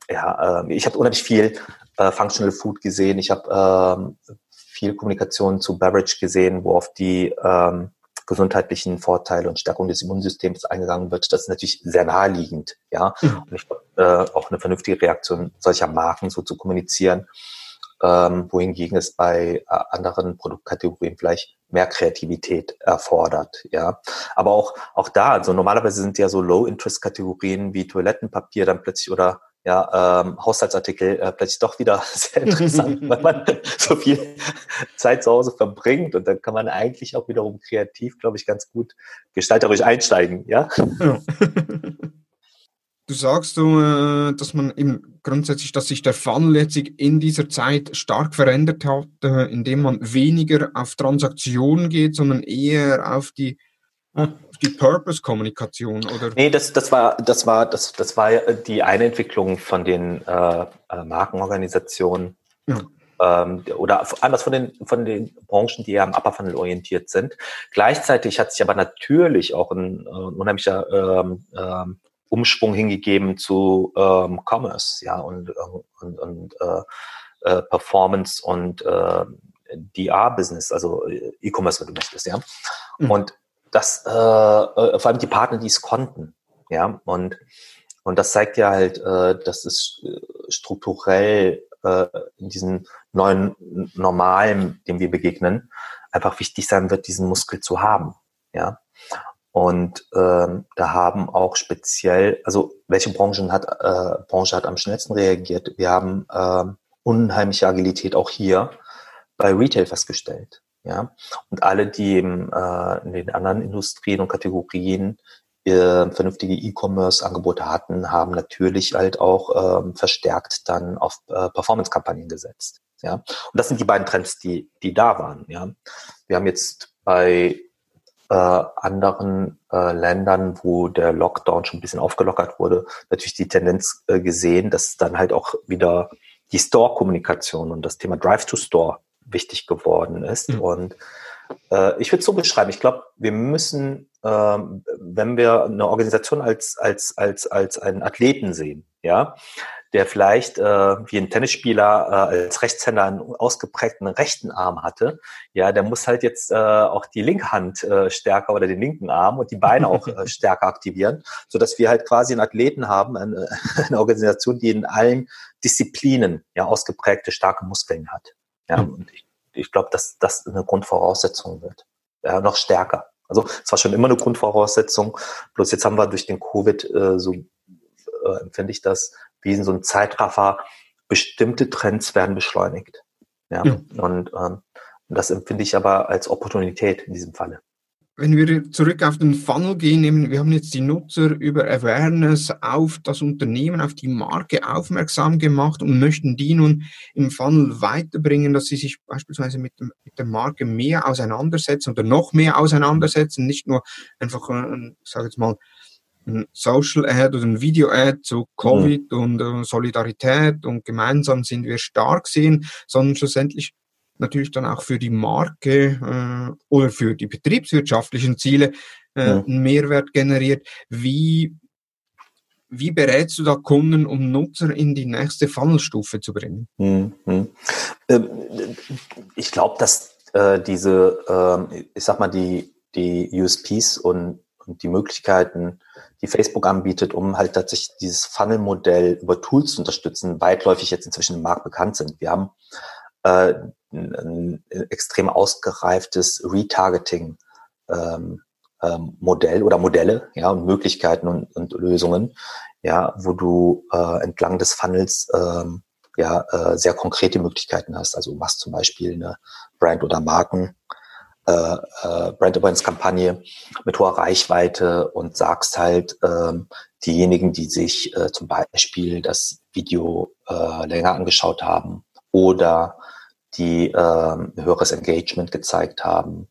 Ja, äh, ich habe unheimlich viel äh, Functional Food gesehen. Ich habe äh, viel Kommunikation zu Beverage gesehen, wo auf die ähm, gesundheitlichen Vorteile und Stärkung des Immunsystems eingegangen wird, das ist natürlich sehr naheliegend, ja. Mhm. Und ich äh, auch eine vernünftige Reaktion solcher Marken so zu kommunizieren, ähm, wohingegen es bei äh, anderen Produktkategorien vielleicht mehr Kreativität erfordert, ja. Aber auch, auch da, also normalerweise sind ja so Low-Interest-Kategorien wie Toilettenpapier dann plötzlich oder ja, ähm, Haushaltsartikel äh, plötzlich doch wieder sehr interessant, weil man so viel Zeit zu Hause verbringt und dann kann man eigentlich auch wiederum kreativ, glaube ich, ganz gut gestalterisch einsteigen, ja. ja. Du sagst du, äh, dass man eben grundsätzlich, dass sich der Funnel jetzt in dieser Zeit stark verändert hat, äh, indem man weniger auf Transaktionen geht, sondern eher auf die hm die Purpose-Kommunikation oder? Nee, das, das war, das war, das, das war die eine Entwicklung von den äh, äh, Markenorganisationen. Ja. Ähm, oder anders von den, von den Branchen, die eher am Upper Funnel orientiert sind. Gleichzeitig hat sich aber natürlich auch ein, äh, unheimlicher ähm, ähm, Umschwung hingegeben zu ähm, Commerce, ja, und, äh, und, und äh, äh, Performance und äh, DR-Business, also E-Commerce, wenn du möchtest, ja. Mhm. Und dass äh, äh, vor allem die Partner, die es konnten, ja, und und das zeigt ja halt, äh, dass es äh, strukturell äh, in diesem neuen Normalen, dem wir begegnen, einfach wichtig sein wird, diesen Muskel zu haben, ja. Und ähm, da haben auch speziell, also welche Branchen hat, äh, Branche hat am schnellsten reagiert? Wir haben ähm, unheimliche Agilität auch hier bei Retail festgestellt. Ja, und alle, die im, äh, in den anderen Industrien und Kategorien äh, vernünftige E-Commerce-Angebote hatten, haben natürlich halt auch ähm, verstärkt dann auf äh, Performance-Kampagnen gesetzt. Ja, und das sind die beiden Trends, die die da waren. Ja, wir haben jetzt bei äh, anderen äh, Ländern, wo der Lockdown schon ein bisschen aufgelockert wurde, natürlich die Tendenz äh, gesehen, dass dann halt auch wieder die Store-Kommunikation und das Thema Drive-to-Store wichtig geworden ist. Mhm. Und äh, ich würde es so beschreiben, ich glaube, wir müssen, äh, wenn wir eine Organisation als, als, als, als einen Athleten sehen, ja, der vielleicht äh, wie ein Tennisspieler äh, als Rechtshänder einen ausgeprägten rechten Arm hatte, ja, der muss halt jetzt äh, auch die linke Hand äh, stärker oder den linken Arm und die Beine auch äh, stärker aktivieren, so dass wir halt quasi einen Athleten haben, eine, eine Organisation, die in allen Disziplinen ja ausgeprägte starke Muskeln hat. Ja, mhm. und ich, ich glaube, dass das eine Grundvoraussetzung wird. Ja, noch stärker. Also es war schon immer eine Grundvoraussetzung, bloß jetzt haben wir durch den Covid äh, so äh, empfinde ich das wie in so einem Zeitraffer, bestimmte Trends werden beschleunigt. Ja, ja. und ähm, das empfinde ich aber als Opportunität in diesem Falle. Wenn wir zurück auf den Funnel gehen, wir haben jetzt die Nutzer über Awareness auf das Unternehmen, auf die Marke aufmerksam gemacht und möchten die nun im Funnel weiterbringen, dass sie sich beispielsweise mit, dem, mit der Marke mehr auseinandersetzen oder noch mehr auseinandersetzen, nicht nur einfach, äh, ich sage jetzt mal, ein Social Ad oder ein Video Ad zu Covid mhm. und äh, Solidarität und gemeinsam sind wir stark sehen, sondern schlussendlich natürlich dann auch für die Marke äh, oder für die betriebswirtschaftlichen Ziele äh, mhm. einen Mehrwert generiert. Wie, wie berätst du da Kunden, um Nutzer in die nächste Funnelstufe zu bringen? Mhm. Ähm, ich glaube, dass äh, diese, äh, ich sag mal, die, die USPs und, und die Möglichkeiten, die Facebook anbietet, um halt tatsächlich dieses Funnel-Modell über Tools zu unterstützen, weitläufig jetzt inzwischen im Markt bekannt sind. Wir haben äh, ein, ein extrem ausgereiftes Retargeting ähm, ähm, Modell oder Modelle, ja, und Möglichkeiten und, und Lösungen, ja, wo du äh, entlang des Funnels ähm, ja äh, sehr konkrete Möglichkeiten hast. Also machst zum Beispiel eine Brand- oder Marken äh, äh, Brand Awareness Kampagne mit hoher Reichweite und sagst halt ähm, diejenigen, die sich äh, zum Beispiel das Video äh, länger angeschaut haben oder die äh, höheres Engagement gezeigt haben,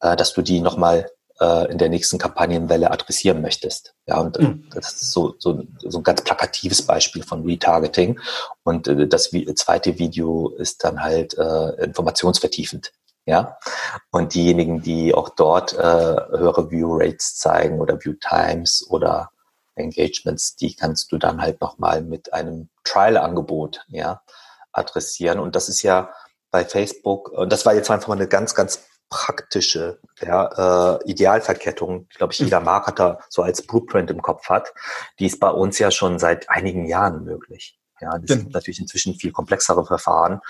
äh, dass du die nochmal äh, in der nächsten Kampagnenwelle adressieren möchtest. Ja, und mhm. das ist so, so, so ein ganz plakatives Beispiel von Retargeting. Und äh, das zweite Video ist dann halt äh, informationsvertiefend. Ja, und diejenigen, die auch dort äh, höhere View Rates zeigen oder View Times oder Engagements, die kannst du dann halt nochmal mit einem Trial-Angebot ja, adressieren. Und das ist ja bei Facebook, und das war jetzt einfach mal eine ganz, ganz praktische ja, äh, Idealverkettung, die, glaube ich, jeder Marketer so als Blueprint im Kopf hat, die ist bei uns ja schon seit einigen Jahren möglich. Ja, das sind natürlich inzwischen viel komplexere Verfahren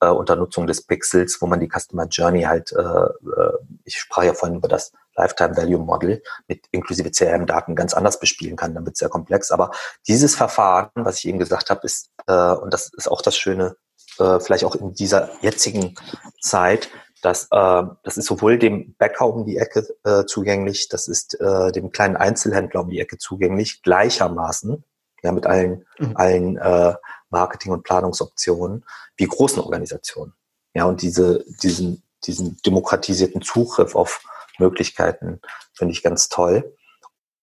äh, unter Nutzung des Pixels, wo man die Customer Journey halt, äh, äh, ich sprach ja vorhin über das Lifetime Value Model mit inklusive CRM-Daten ganz anders bespielen kann, dann wird es sehr komplex. Aber dieses Verfahren, was ich eben gesagt habe, ist, äh, und das ist auch das Schöne äh, vielleicht auch in dieser jetzigen Zeit, dass äh, das ist sowohl dem Bäcker um die Ecke äh, zugänglich, das ist äh, dem kleinen Einzelhändler um die Ecke zugänglich, gleichermaßen, ja, mit allen, mhm. allen äh, Marketing- und Planungsoptionen, wie großen Organisationen. Ja, und diese, diesen, diesen demokratisierten Zugriff auf Möglichkeiten finde ich ganz toll.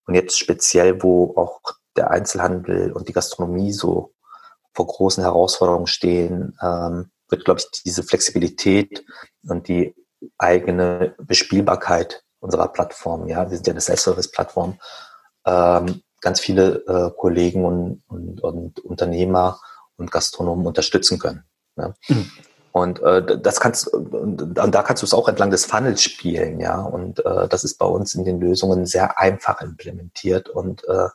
Und jetzt speziell, wo auch der Einzelhandel und die Gastronomie so vor großen Herausforderungen stehen, ähm, wird, glaube ich, diese Flexibilität und die eigene Bespielbarkeit unserer Plattform, ja, wir sind ja eine Self-Service-Plattform, ähm, ganz viele äh, Kollegen und, und, und Unternehmer und Gastronomen unterstützen können. Ja. Mhm. Und äh, das kannst und, und da kannst du es auch entlang des Funnels spielen, ja. Und äh, das ist bei uns in den Lösungen sehr einfach implementiert und äh,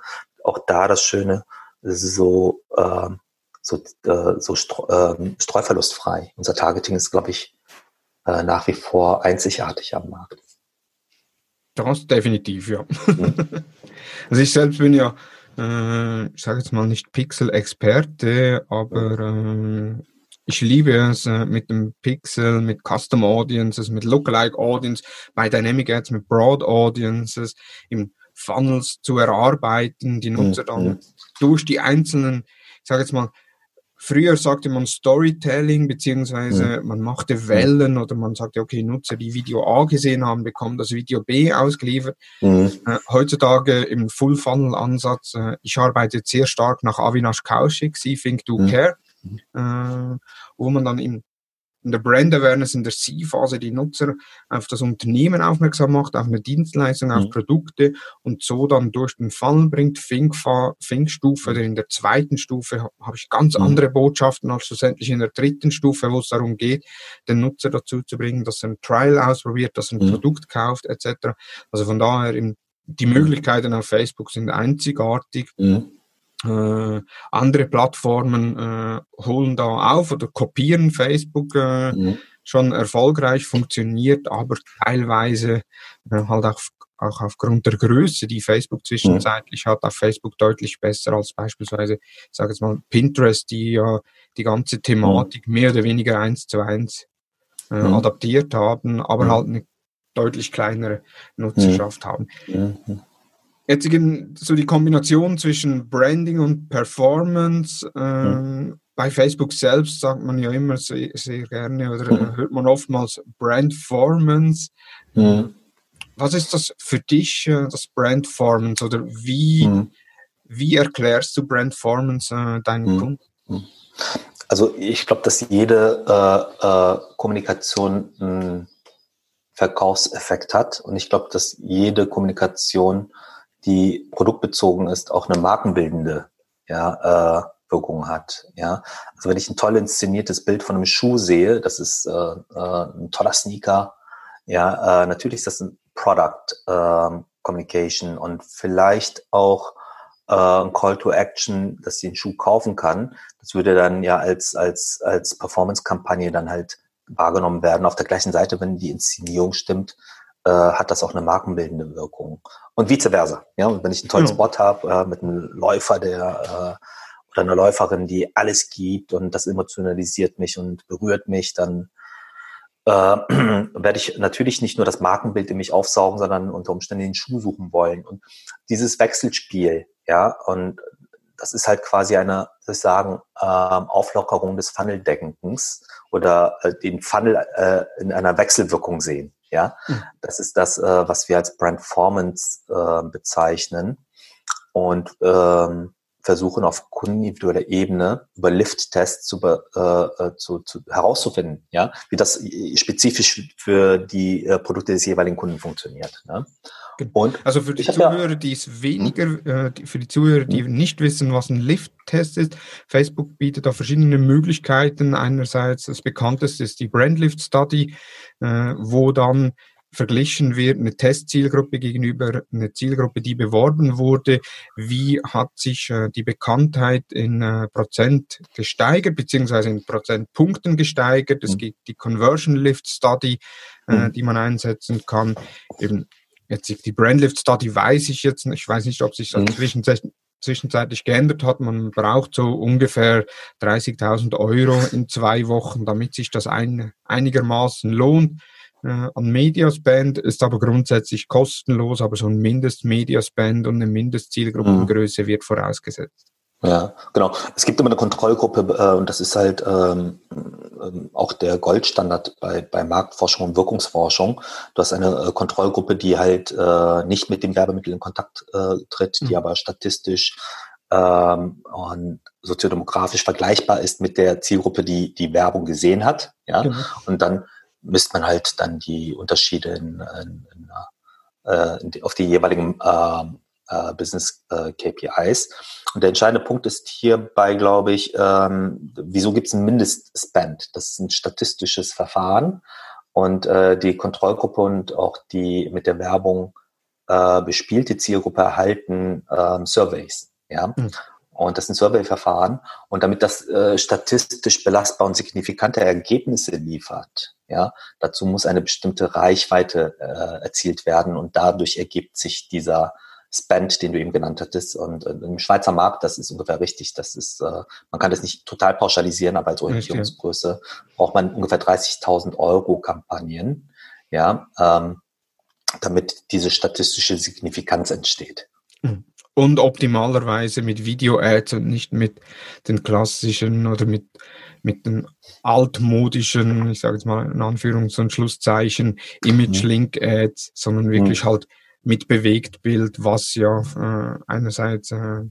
auch da das Schöne, so äh, so, äh, so äh, streuverlustfrei. Unser Targeting ist, glaube ich, äh, nach wie vor einzigartig am Markt. Das definitiv, ja. Mhm. also ich selbst bin ja, äh, ich sage jetzt mal nicht Pixel-Experte, aber äh, ich liebe es äh, mit dem Pixel, mit Custom Audiences, mit Lookalike Audience, bei Dynamic Ads mit Broad Audiences, im Funnels zu erarbeiten, die Nutzer dann mhm. durch die einzelnen, ich sage jetzt mal, Früher sagte man Storytelling, beziehungsweise mhm. man machte Wellen oder man sagte, okay, Nutzer, die Video A gesehen haben, bekommen das Video B ausgeliefert. Mhm. Äh, heutzutage im Full-Funnel-Ansatz, äh, ich arbeite sehr stark nach Avinash Kaushik, See, Think, Do, mhm. Care, äh, wo man dann im in der Brand Awareness, in der C-Phase die Nutzer auf das Unternehmen aufmerksam macht, auf eine Dienstleistung, auf mhm. Produkte und so dann durch den Funnel bringt, Fink-Stufe oder in der zweiten Stufe habe ich ganz mhm. andere Botschaften als schlussendlich in der dritten Stufe, wo es darum geht, den Nutzer dazu zu bringen, dass er ein Trial ausprobiert, dass er ein mhm. Produkt kauft, etc. Also von daher die Möglichkeiten auf Facebook sind einzigartig. Mhm. Äh, andere Plattformen äh, holen da auf oder kopieren Facebook äh, mhm. schon erfolgreich, funktioniert aber teilweise äh, halt auch, auch aufgrund der Größe, die Facebook zwischenzeitlich mhm. hat, auf Facebook deutlich besser als beispielsweise, ich sage jetzt mal, Pinterest, die ja die ganze Thematik mhm. mehr oder weniger eins zu eins äh, mhm. adaptiert haben, aber mhm. halt eine deutlich kleinere Nutzerschaft mhm. haben. Jetzt eben so die Kombination zwischen Branding und Performance. Ähm, mhm. Bei Facebook selbst sagt man ja immer sehr, sehr gerne oder mhm. hört man oftmals Brandformance. Mhm. Was ist das für dich, äh, das Brandformance oder wie, wie erklärst du Brandformance äh, deinen. Kunden? Also ich glaube, dass jede äh, äh, Kommunikation einen Verkaufseffekt hat und ich glaube, dass jede Kommunikation die produktbezogen ist, auch eine markenbildende ja, äh, Wirkung hat. Ja, also wenn ich ein toll inszeniertes Bild von einem Schuh sehe, das ist äh, äh, ein toller Sneaker. Ja, äh, natürlich ist das ein Product äh, Communication und vielleicht auch äh, ein Call to Action, dass sie einen Schuh kaufen kann. Das würde dann ja als als als Performance-Kampagne dann halt wahrgenommen werden. Auf der gleichen Seite, wenn die Inszenierung stimmt, äh, hat das auch eine markenbildende Wirkung. Und vice versa. Ja, und wenn ich einen tollen ja. Spot habe äh, mit einem Läufer, der äh, oder einer Läuferin, die alles gibt und das emotionalisiert mich und berührt mich, dann äh, werde ich natürlich nicht nur das Markenbild in mich aufsaugen, sondern unter Umständen den Schuh suchen wollen. Und dieses Wechselspiel, ja, und das ist halt quasi eine, soll ich sagen, äh, Auflockerung des Funnel-Denkens oder äh, den Funnel äh, in einer Wechselwirkung sehen. Ja, mhm. das ist das, äh, was wir als Brandformance äh, bezeichnen und ähm, versuchen auf kundenindividueller Ebene über Lift-Tests zu, äh, äh, zu, zu, herauszufinden, ja, wie das spezifisch für die äh, Produkte des jeweiligen Kunden funktioniert. Ne? Genau. Und also für die Zuhörer, ja, die es weniger, hm? äh, für die Zuhörer, die hm? nicht wissen, was ein Lift-Test ist, Facebook bietet da verschiedene Möglichkeiten. Einerseits das bekannteste ist die Brand Lift Study, äh, wo dann verglichen wird, eine Testzielgruppe gegenüber eine Zielgruppe, die beworben wurde. Wie hat sich äh, die Bekanntheit in äh, Prozent gesteigert, beziehungsweise in Prozentpunkten gesteigert? Es mhm. gibt die Conversion Lift Study, äh, mhm. die man einsetzen kann. Eben Jetzt die Brandlift Study weiß ich jetzt nicht. Ich weiß nicht, ob sich das mhm. zwischenzeitlich geändert hat. Man braucht so ungefähr 30.000 Euro in zwei Wochen, damit sich das ein, einigermaßen lohnt. Äh, an Mediaspend ist aber grundsätzlich kostenlos, aber so ein Mindest-Mediaspend und eine Mindestzielgruppengröße mhm. wird vorausgesetzt. Ja, genau. Es gibt immer eine Kontrollgruppe äh, und das ist halt ähm, ähm, auch der Goldstandard bei, bei Marktforschung und Wirkungsforschung. Du hast eine äh, Kontrollgruppe, die halt äh, nicht mit dem Werbemittel in Kontakt äh, tritt, die mhm. aber statistisch ähm, und soziodemografisch vergleichbar ist mit der Zielgruppe, die die Werbung gesehen hat. Ja, mhm. und dann misst man halt dann die Unterschiede in, in, in, äh, in die, auf die jeweiligen äh, äh, Business äh, KPIs. Und der entscheidende Punkt ist hierbei, glaube ich, ähm, wieso gibt es einen Mindestspend? Das ist ein statistisches Verfahren und äh, die Kontrollgruppe und auch die mit der Werbung äh, bespielte Zielgruppe erhalten ähm, Surveys. Ja. Mhm. Und das sind Survey-Verfahren. Und damit das äh, statistisch belastbar und signifikante Ergebnisse liefert, Ja, dazu muss eine bestimmte Reichweite äh, erzielt werden und dadurch ergibt sich dieser Spend, den du eben genannt hattest. Und äh, im Schweizer Markt, das ist ungefähr richtig. Das ist, äh, man kann das nicht total pauschalisieren, aber als Orientierungsgröße braucht man ungefähr 30.000 Euro Kampagnen, ja, ähm, damit diese statistische Signifikanz entsteht. Mhm. Und optimalerweise mit Video-Ads und nicht mit den klassischen oder mit, mit den altmodischen, ich sage jetzt mal in Anführungs- und Schlusszeichen, Image-Link-Ads, sondern wirklich mhm. halt mit Bewegtbild, was ja äh, einerseits äh,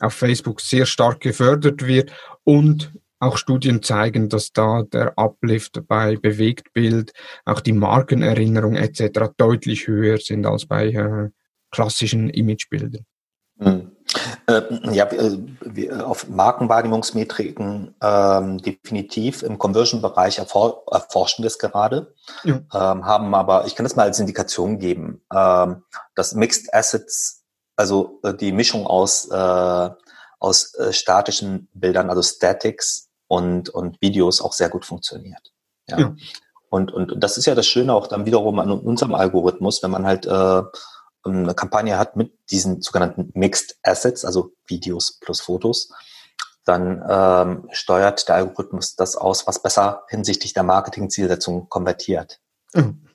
auf Facebook sehr stark gefördert wird und auch Studien zeigen, dass da der Uplift bei Bewegtbild, auch die Markenerinnerung etc. deutlich höher sind als bei äh, klassischen Imagebildern. Hm. Äh, ja, äh, auf Markenwahrnehmungsmetriken ähm, definitiv im Conversion-Bereich erfor erforschen wir es gerade, ja. ähm, haben aber, ich kann das mal als Indikation geben, ähm, dass Mixed Assets, also äh, die Mischung aus, äh, aus äh, statischen Bildern, also Statics und, und Videos auch sehr gut funktioniert. Ja. ja. Und, und, und das ist ja das Schöne auch dann wiederum an unserem Algorithmus, wenn man halt äh, eine Kampagne hat mit diesen sogenannten Mixed Assets, also Videos plus Fotos, dann ähm, steuert der Algorithmus das aus, was besser hinsichtlich der Marketingzielsetzung konvertiert. Mhm.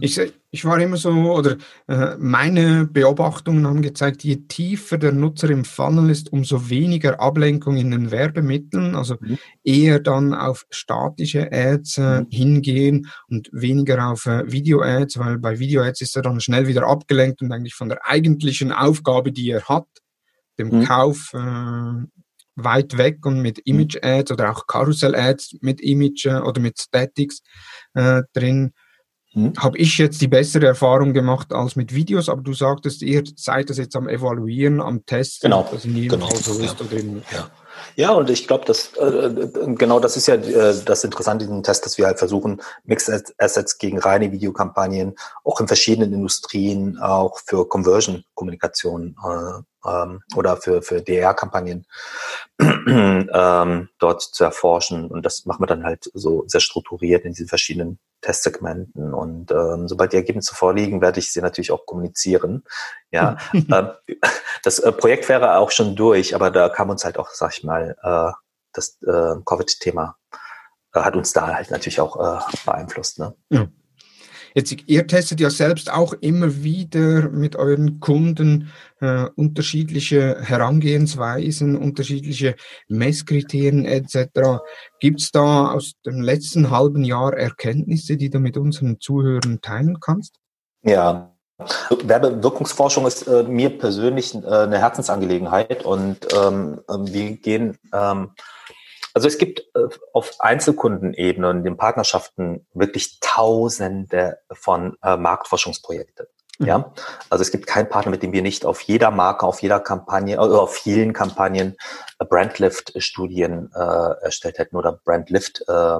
Ich, ich war immer so, oder äh, meine Beobachtungen haben gezeigt, je tiefer der Nutzer im Funnel ist, umso weniger Ablenkung in den Werbemitteln, also mhm. eher dann auf statische Ads äh, mhm. hingehen und weniger auf äh, Video-Ads, weil bei Video-Ads ist er dann schnell wieder abgelenkt und eigentlich von der eigentlichen Aufgabe, die er hat, dem mhm. Kauf, äh, weit weg und mit mhm. Image-Ads oder auch Karussell-Ads mit Image äh, oder mit Statics äh, drin hm. Habe ich jetzt die bessere Erfahrung gemacht als mit Videos, aber du sagtest, ihr seid das jetzt am Evaluieren, am Testen, genau. dass in jedem genau. Fall so ist ja. oder eben ja. Ja, und ich glaube, dass äh, genau das ist ja äh, das Interessante in diesem Test, dass wir halt versuchen, Mixed Assets gegen reine Videokampagnen auch in verschiedenen Industrien auch für Conversion-Kommunikation äh, ähm, oder für, für DR-Kampagnen ähm, dort zu erforschen. Und das machen wir dann halt so sehr strukturiert in diesen verschiedenen Testsegmenten. Und ähm, sobald die Ergebnisse vorliegen, werde ich sie natürlich auch kommunizieren. Ja, ähm, das äh, Projekt wäre auch schon durch, aber da kam uns halt auch, sag ich mal, äh, das äh, Covid-Thema äh, hat uns da halt natürlich auch äh, beeinflusst. Ne? Ja. Jetzt, ihr testet ja selbst auch immer wieder mit euren Kunden äh, unterschiedliche Herangehensweisen, unterschiedliche Messkriterien etc. Gibt es da aus dem letzten halben Jahr Erkenntnisse, die du mit unseren Zuhörern teilen kannst? Ja, Werbewirkungsforschung ist äh, mir persönlich äh, eine Herzensangelegenheit und ähm, wir gehen ähm, also es gibt äh, auf Einzelkundenebene und den Partnerschaften wirklich Tausende von äh, Marktforschungsprojekten. Mhm. Ja, also es gibt keinen Partner, mit dem wir nicht auf jeder Marke, auf jeder Kampagne, also auf vielen Kampagnen äh, Brandlift-Studien äh, erstellt hätten oder Brandlift äh,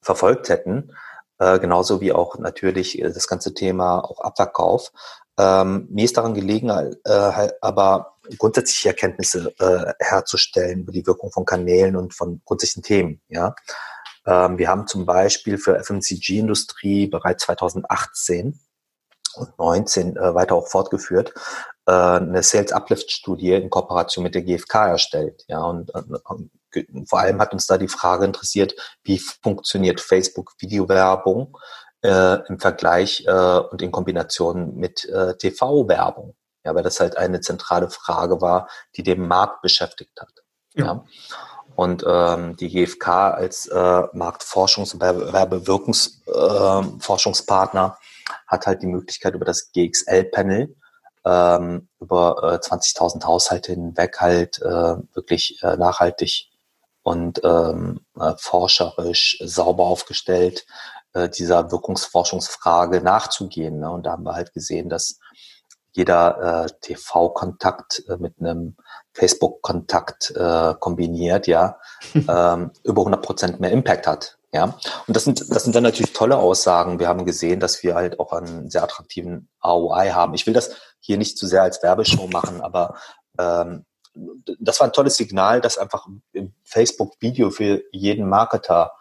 verfolgt hätten. Äh, genauso wie auch natürlich das ganze Thema auch Abverkauf. Ähm, mir ist daran gelegen, äh, aber grundsätzliche Erkenntnisse äh, herzustellen über die Wirkung von Kanälen und von grundsätzlichen Themen. Ja, ähm, wir haben zum Beispiel für FMCG-Industrie bereits 2018 und 19 äh, weiter auch fortgeführt äh, eine Sales Uplift Studie in Kooperation mit der GfK erstellt. Ja, und, und vor allem hat uns da die Frage interessiert, wie funktioniert Facebook Videowerbung äh, im Vergleich äh, und in Kombination mit äh, TV-Werbung. Ja, weil das halt eine zentrale Frage war, die den Markt beschäftigt hat. Ja. ja. Und ähm, die GfK als äh, Marktforschungs- und Werbewirkungsforschungspartner äh, hat halt die Möglichkeit über das GXL-Panel ähm, über äh, 20.000 Haushalte hinweg halt äh, wirklich äh, nachhaltig und ähm, äh, forscherisch sauber aufgestellt äh, dieser Wirkungsforschungsfrage nachzugehen. Ne? Und da haben wir halt gesehen, dass jeder äh, TV-Kontakt äh, mit einem Facebook-Kontakt äh, kombiniert, ja, ähm, über 100 Prozent mehr Impact hat. Ja, und das sind, das sind dann natürlich tolle Aussagen. Wir haben gesehen, dass wir halt auch einen sehr attraktiven ROI haben. Ich will das hier nicht zu sehr als Werbeshow machen, aber ähm, das war ein tolles Signal, dass einfach Facebook Video für jeden Marketer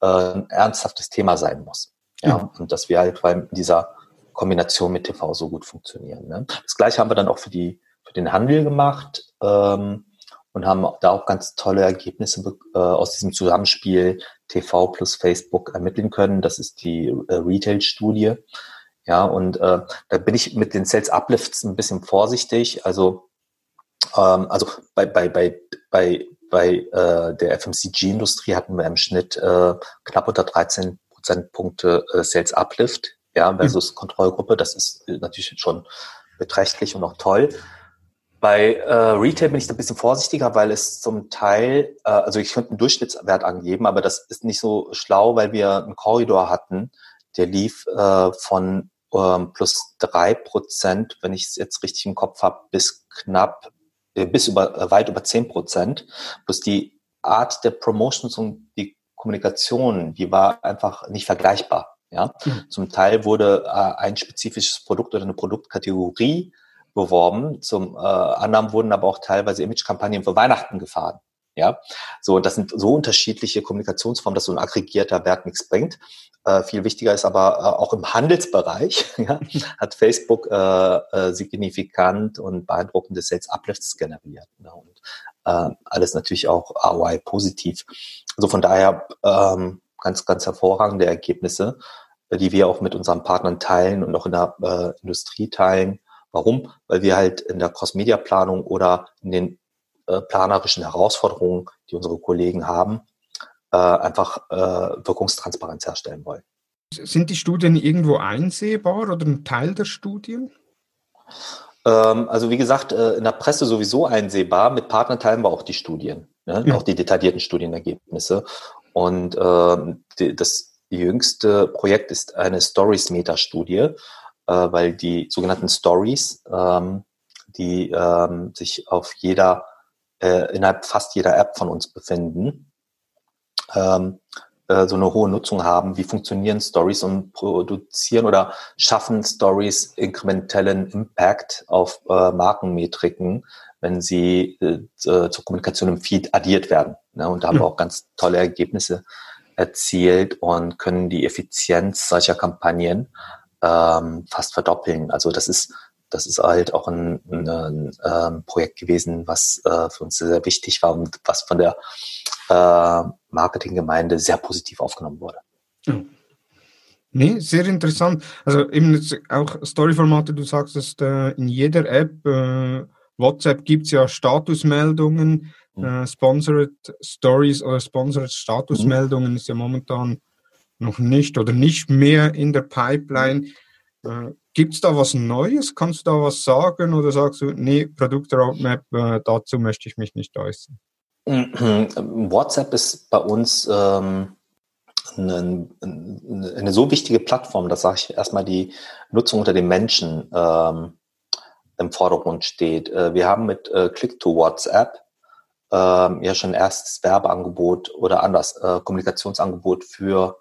äh, ein ernsthaftes Thema sein muss. Ja, mhm. und dass wir halt bei dieser Kombination mit TV so gut funktionieren. Ne? Das gleiche haben wir dann auch für die für den Handel gemacht ähm, und haben da auch ganz tolle Ergebnisse äh, aus diesem Zusammenspiel TV plus Facebook ermitteln können. Das ist die äh, Retail-Studie. Ja, und äh, da bin ich mit den Sales Uplifts ein bisschen vorsichtig. Also, ähm, also bei, bei, bei, bei, bei äh, der FMCG-Industrie hatten wir im Schnitt äh, knapp unter 13 Prozentpunkte äh, Sales Uplift, ja, versus mhm. Kontrollgruppe. Das ist natürlich schon beträchtlich und auch toll. Bei äh, Retail bin ich da ein bisschen vorsichtiger, weil es zum Teil, äh, also ich könnte einen Durchschnittswert angeben, aber das ist nicht so schlau, weil wir einen Korridor hatten, der lief äh, von ähm, plus drei Prozent, wenn ich es jetzt richtig im Kopf habe, bis knapp, äh, bis über äh, weit über zehn Prozent. Plus die Art der Promotions und die Kommunikation, die war einfach nicht vergleichbar. Ja, mhm. zum Teil wurde äh, ein spezifisches Produkt oder eine Produktkategorie beworben. Zum äh, anderen wurden aber auch teilweise Imagekampagnen für Weihnachten gefahren. Ja, so das sind so unterschiedliche Kommunikationsformen, dass so ein aggregierter Wert nichts bringt. Äh, viel wichtiger ist aber äh, auch im Handelsbereich ja, hat Facebook äh, äh, signifikant und beeindruckende Sales Uplifts generiert. Ne? Und äh, alles natürlich auch ROI positiv. Also von daher ähm, ganz, ganz hervorragende Ergebnisse, die wir auch mit unseren Partnern teilen und auch in der äh, Industrie teilen. Warum? Weil wir halt in der Cross-Media-Planung oder in den äh, planerischen Herausforderungen, die unsere Kollegen haben, äh, einfach äh, Wirkungstransparenz herstellen wollen. Sind die Studien irgendwo einsehbar oder ein Teil der Studien? Ähm, also wie gesagt, äh, in der Presse sowieso einsehbar. Mit Partnern teilen wir auch die Studien, ne? ja. auch die detaillierten Studienergebnisse. Und ähm, die, das jüngste Projekt ist eine Stories-Meta-Studie, äh, weil die sogenannten Stories, ähm, die ähm, sich auf jeder äh, innerhalb fast jeder App von uns befinden, ähm, äh, so eine hohe Nutzung haben. Wie funktionieren Stories und produzieren oder schaffen Stories inkrementellen Impact auf äh, Markenmetriken, wenn sie äh, zur Kommunikation im Feed addiert werden. Ne? Und da haben wir auch ganz tolle Ergebnisse erzielt und können die Effizienz solcher Kampagnen ähm, fast verdoppeln. Also das ist das ist halt auch ein, ein, ein ähm, Projekt gewesen, was äh, für uns sehr, sehr wichtig war und was von der äh, Marketinggemeinde sehr positiv aufgenommen wurde. Ja. Nee, sehr interessant. Also eben auch Storyformate, du sagst es äh, in jeder App, äh, WhatsApp gibt es ja Statusmeldungen, mhm. äh, Sponsored Stories oder Sponsored Statusmeldungen mhm. ist ja momentan noch nicht oder nicht mehr in der Pipeline. Äh, Gibt es da was Neues? Kannst du da was sagen oder sagst du, nee, Produktroadmap, äh, dazu möchte ich mich nicht äußern? WhatsApp ist bei uns ähm, eine, eine, so wichtige Plattform, dass sage ich erstmal die Nutzung unter den Menschen ähm, im Vordergrund steht. Äh, wir haben mit äh, Click to WhatsApp ähm, ja schon erstes Werbeangebot oder anders äh, Kommunikationsangebot für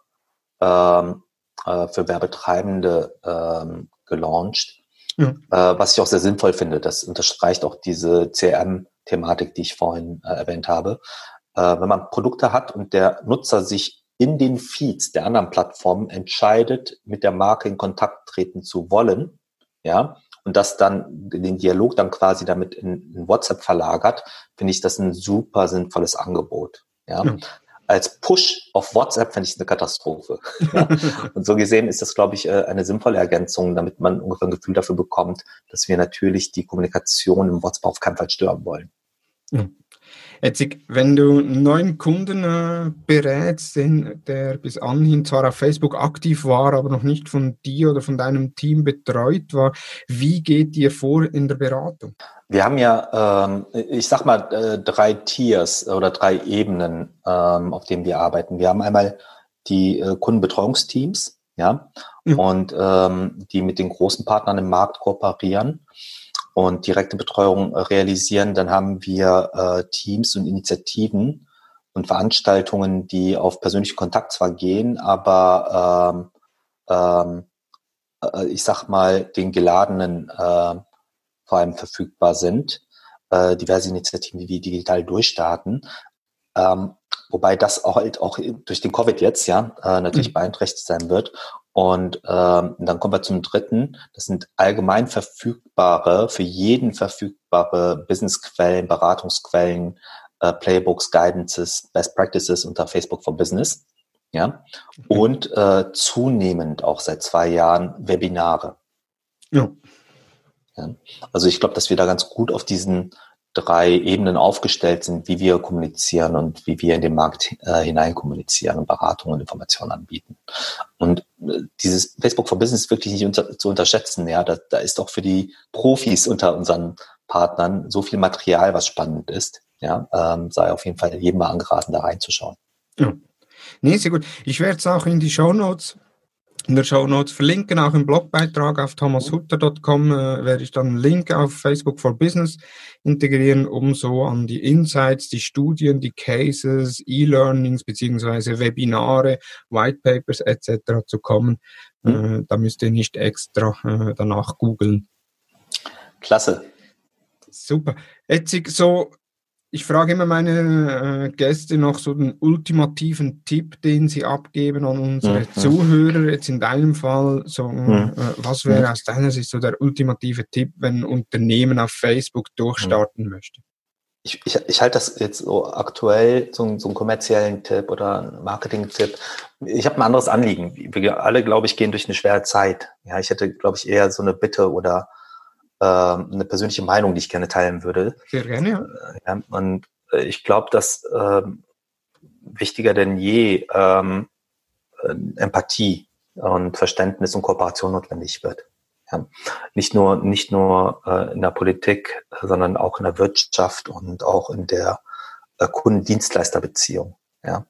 ähm, äh, für Werbetreibende ähm, gelauncht, ja. äh, was ich auch sehr sinnvoll finde. Das unterstreicht auch diese CRM-Thematik, die ich vorhin äh, erwähnt habe. Äh, wenn man Produkte hat und der Nutzer sich in den Feeds der anderen Plattformen entscheidet, mit der Marke in Kontakt treten zu wollen, ja, und das dann den Dialog dann quasi damit in, in WhatsApp verlagert, finde ich das ein super sinnvolles Angebot. Ja. ja als Push auf WhatsApp fände ich eine Katastrophe. Ja. Und so gesehen ist das, glaube ich, äh, eine sinnvolle Ergänzung, damit man ungefähr ein Gefühl dafür bekommt, dass wir natürlich die Kommunikation im WhatsApp auf keinen Fall stören wollen. Jetzt, wenn du einen neuen Kunden äh, berätst, den, der bis anhin zwar auf Facebook aktiv war, aber noch nicht von dir oder von deinem Team betreut war, wie geht ihr vor in der Beratung? Wir haben ja, ähm, ich sag mal, äh, drei Tiers oder drei Ebenen, ähm, auf denen wir arbeiten. Wir haben einmal die äh, Kundenbetreuungsteams, ja, mhm. und ähm, die mit den großen Partnern im Markt kooperieren und direkte Betreuung realisieren. Dann haben wir äh, Teams und Initiativen und Veranstaltungen, die auf persönlichen Kontakt zwar gehen, aber ähm, ähm, äh, ich sag mal, den geladenen äh, vor allem verfügbar sind. Äh, diverse Initiativen wie Digital Durchstarten. Ähm, wobei das auch halt auch durch den Covid jetzt ja äh, natürlich mhm. beeinträchtigt sein wird. Und ähm, dann kommen wir zum dritten. Das sind allgemein verfügbare, für jeden verfügbare Businessquellen, Beratungsquellen, äh, Playbooks, Guidances, Best Practices unter Facebook for Business. Ja. Okay. Und äh, zunehmend auch seit zwei Jahren Webinare. Ja. Ja. Also ich glaube, dass wir da ganz gut auf diesen drei Ebenen aufgestellt sind, wie wir kommunizieren und wie wir in den Markt äh, hinein kommunizieren und Beratung und Informationen anbieten. Und äh, dieses Facebook for Business wirklich nicht unter, zu unterschätzen. Ja, da, da ist auch für die Profis unter unseren Partnern so viel Material, was spannend ist. Ja, ähm, sei auf jeden Fall jedem mal angeraten, da reinzuschauen. Ja. Nee, sehr gut. Ich werde es auch in die Show Notes in der Show Notes verlinken, auch im Blogbeitrag auf thomashutter.com äh, werde ich dann einen Link auf Facebook for Business integrieren, um so an die Insights, die Studien, die Cases, E-Learnings beziehungsweise Webinare, White Papers etc. zu kommen. Mhm. Äh, da müsst ihr nicht extra äh, danach googeln. Klasse. Super. Jetzt so ich frage immer meine äh, Gäste noch so den ultimativen Tipp, den sie abgeben an unsere mhm. Zuhörer. Jetzt in deinem Fall, so, mhm. äh, was wäre aus deiner Sicht so der ultimative Tipp, wenn ein Unternehmen auf Facebook durchstarten mhm. möchte? Ich, ich, ich halte das jetzt so aktuell, so, so einen kommerziellen Tipp oder einen Marketing-Tipp. Ich habe ein anderes Anliegen. Wir alle, glaube ich, gehen durch eine schwere Zeit. Ja, ich hätte, glaube ich, eher so eine Bitte oder eine persönliche Meinung, die ich gerne teilen würde. Sehr gerne, ja. Äh, ja und äh, ich glaube, dass ähm, wichtiger denn je ähm, äh, Empathie und Verständnis und Kooperation notwendig wird. Ja. Nicht nur, nicht nur äh, in der Politik, sondern auch in der Wirtschaft und auch in der äh, Kundendienstleisterbeziehung. Ja.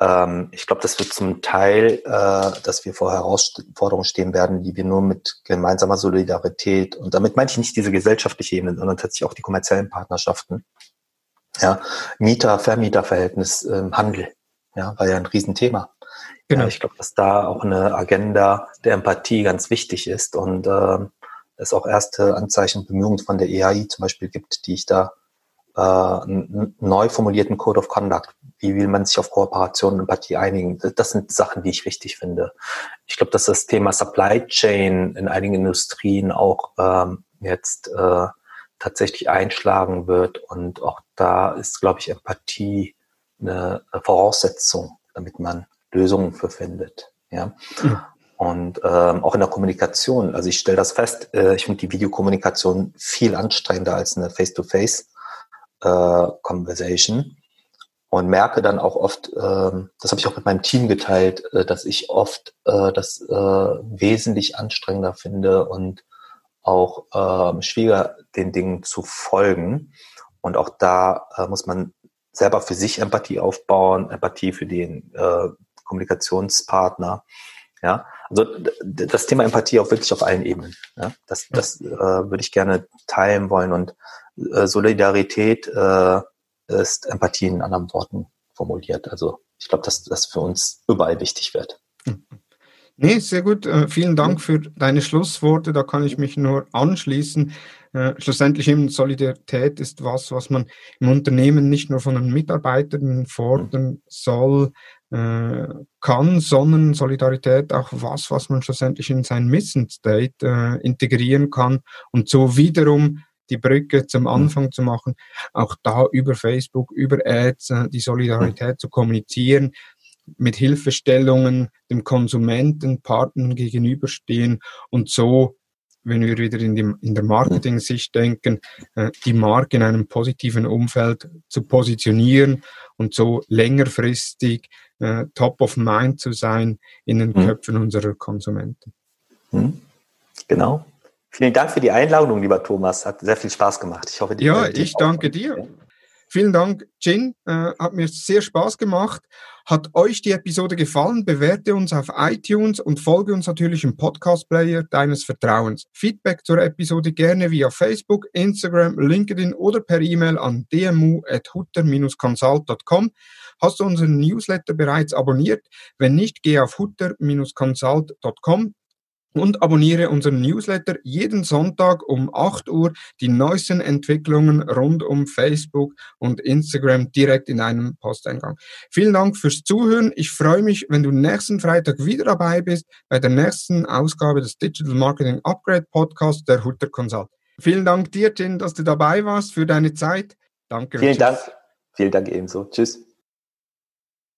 Ähm, ich glaube, das wird zum Teil, äh, dass wir vor Herausforderungen stehen werden, die wir nur mit gemeinsamer Solidarität, und damit meine ich nicht diese gesellschaftliche Ebene, sondern tatsächlich auch die kommerziellen Partnerschaften, ja, Mieter-Vermieter-Verhältnis im Handel, ja, war ja ein Riesenthema. Genau. Ja, ich glaube, dass da auch eine Agenda der Empathie ganz wichtig ist und äh, es auch erste Anzeichen und Bemühungen von der EAI zum Beispiel gibt, die ich da äh, einen neu formulierten Code of Conduct. Wie will man sich auf Kooperation und Empathie einigen? Das sind Sachen, die ich wichtig finde. Ich glaube, dass das Thema Supply Chain in einigen Industrien auch ähm, jetzt äh, tatsächlich einschlagen wird. Und auch da ist, glaube ich, Empathie eine Voraussetzung, damit man Lösungen für findet. Ja. Mhm. Und ähm, auch in der Kommunikation. Also ich stelle das fest, äh, ich finde die Videokommunikation viel anstrengender als eine Face-to-Face äh, Conversation und merke dann auch oft, äh, das habe ich auch mit meinem Team geteilt, äh, dass ich oft äh, das äh, wesentlich anstrengender finde und auch äh, schwieriger den Dingen zu folgen. Und auch da äh, muss man selber für sich Empathie aufbauen, Empathie für den äh, Kommunikationspartner. Ja, also das Thema Empathie auch wirklich auf allen Ebenen. Ja? Das, das äh, würde ich gerne teilen wollen und äh, Solidarität äh, ist Empathie in anderen Worten formuliert. Also ich glaube, dass das für uns überall wichtig wird. Nee, sehr gut. Äh, vielen Dank für deine Schlussworte. Da kann ich mich nur anschließen. Äh, schlussendlich eben Solidarität ist was, was man im Unternehmen nicht nur von den Mitarbeitern fordern soll, äh, kann, sondern Solidarität auch was, was man schlussendlich in sein Mission State äh, integrieren kann und so wiederum die Brücke zum. Anfang zu machen, auch da über Facebook, über Ads äh, die Solidarität zu kommunizieren, mit Hilfestellungen dem Konsumenten, Partnern gegenüberstehen und so wenn wir wieder in, die, in der Marketing-Sicht denken, äh, die Marke in einem positiven Umfeld zu positionieren und so längerfristig äh, top of mind zu sein in den mhm. Köpfen unserer Konsumenten. Mhm. Genau. Vielen Dank für die Einladung, lieber Thomas. Hat sehr viel Spaß gemacht. Ich hoffe, die ja, ich danke dir. Vielen Dank, Jin. Äh, hat mir sehr Spaß gemacht. Hat euch die Episode gefallen? Bewerte uns auf iTunes und folge uns natürlich im Podcast-Player deines Vertrauens. Feedback zur Episode gerne via Facebook, Instagram, LinkedIn oder per E-Mail an dmu.hutter-consult.com. Hast du unseren Newsletter bereits abonniert? Wenn nicht, geh auf hutter-consult.com und abonniere unseren Newsletter jeden Sonntag um 8 Uhr die neuesten Entwicklungen rund um Facebook und Instagram direkt in einem Posteingang. Vielen Dank fürs Zuhören. Ich freue mich, wenn du nächsten Freitag wieder dabei bist bei der nächsten Ausgabe des Digital Marketing Upgrade Podcast der Hutter Consult. Vielen Dank dir, Tim, dass du dabei warst für deine Zeit. Danke. Vielen Dank. Vielen Dank ebenso. Tschüss.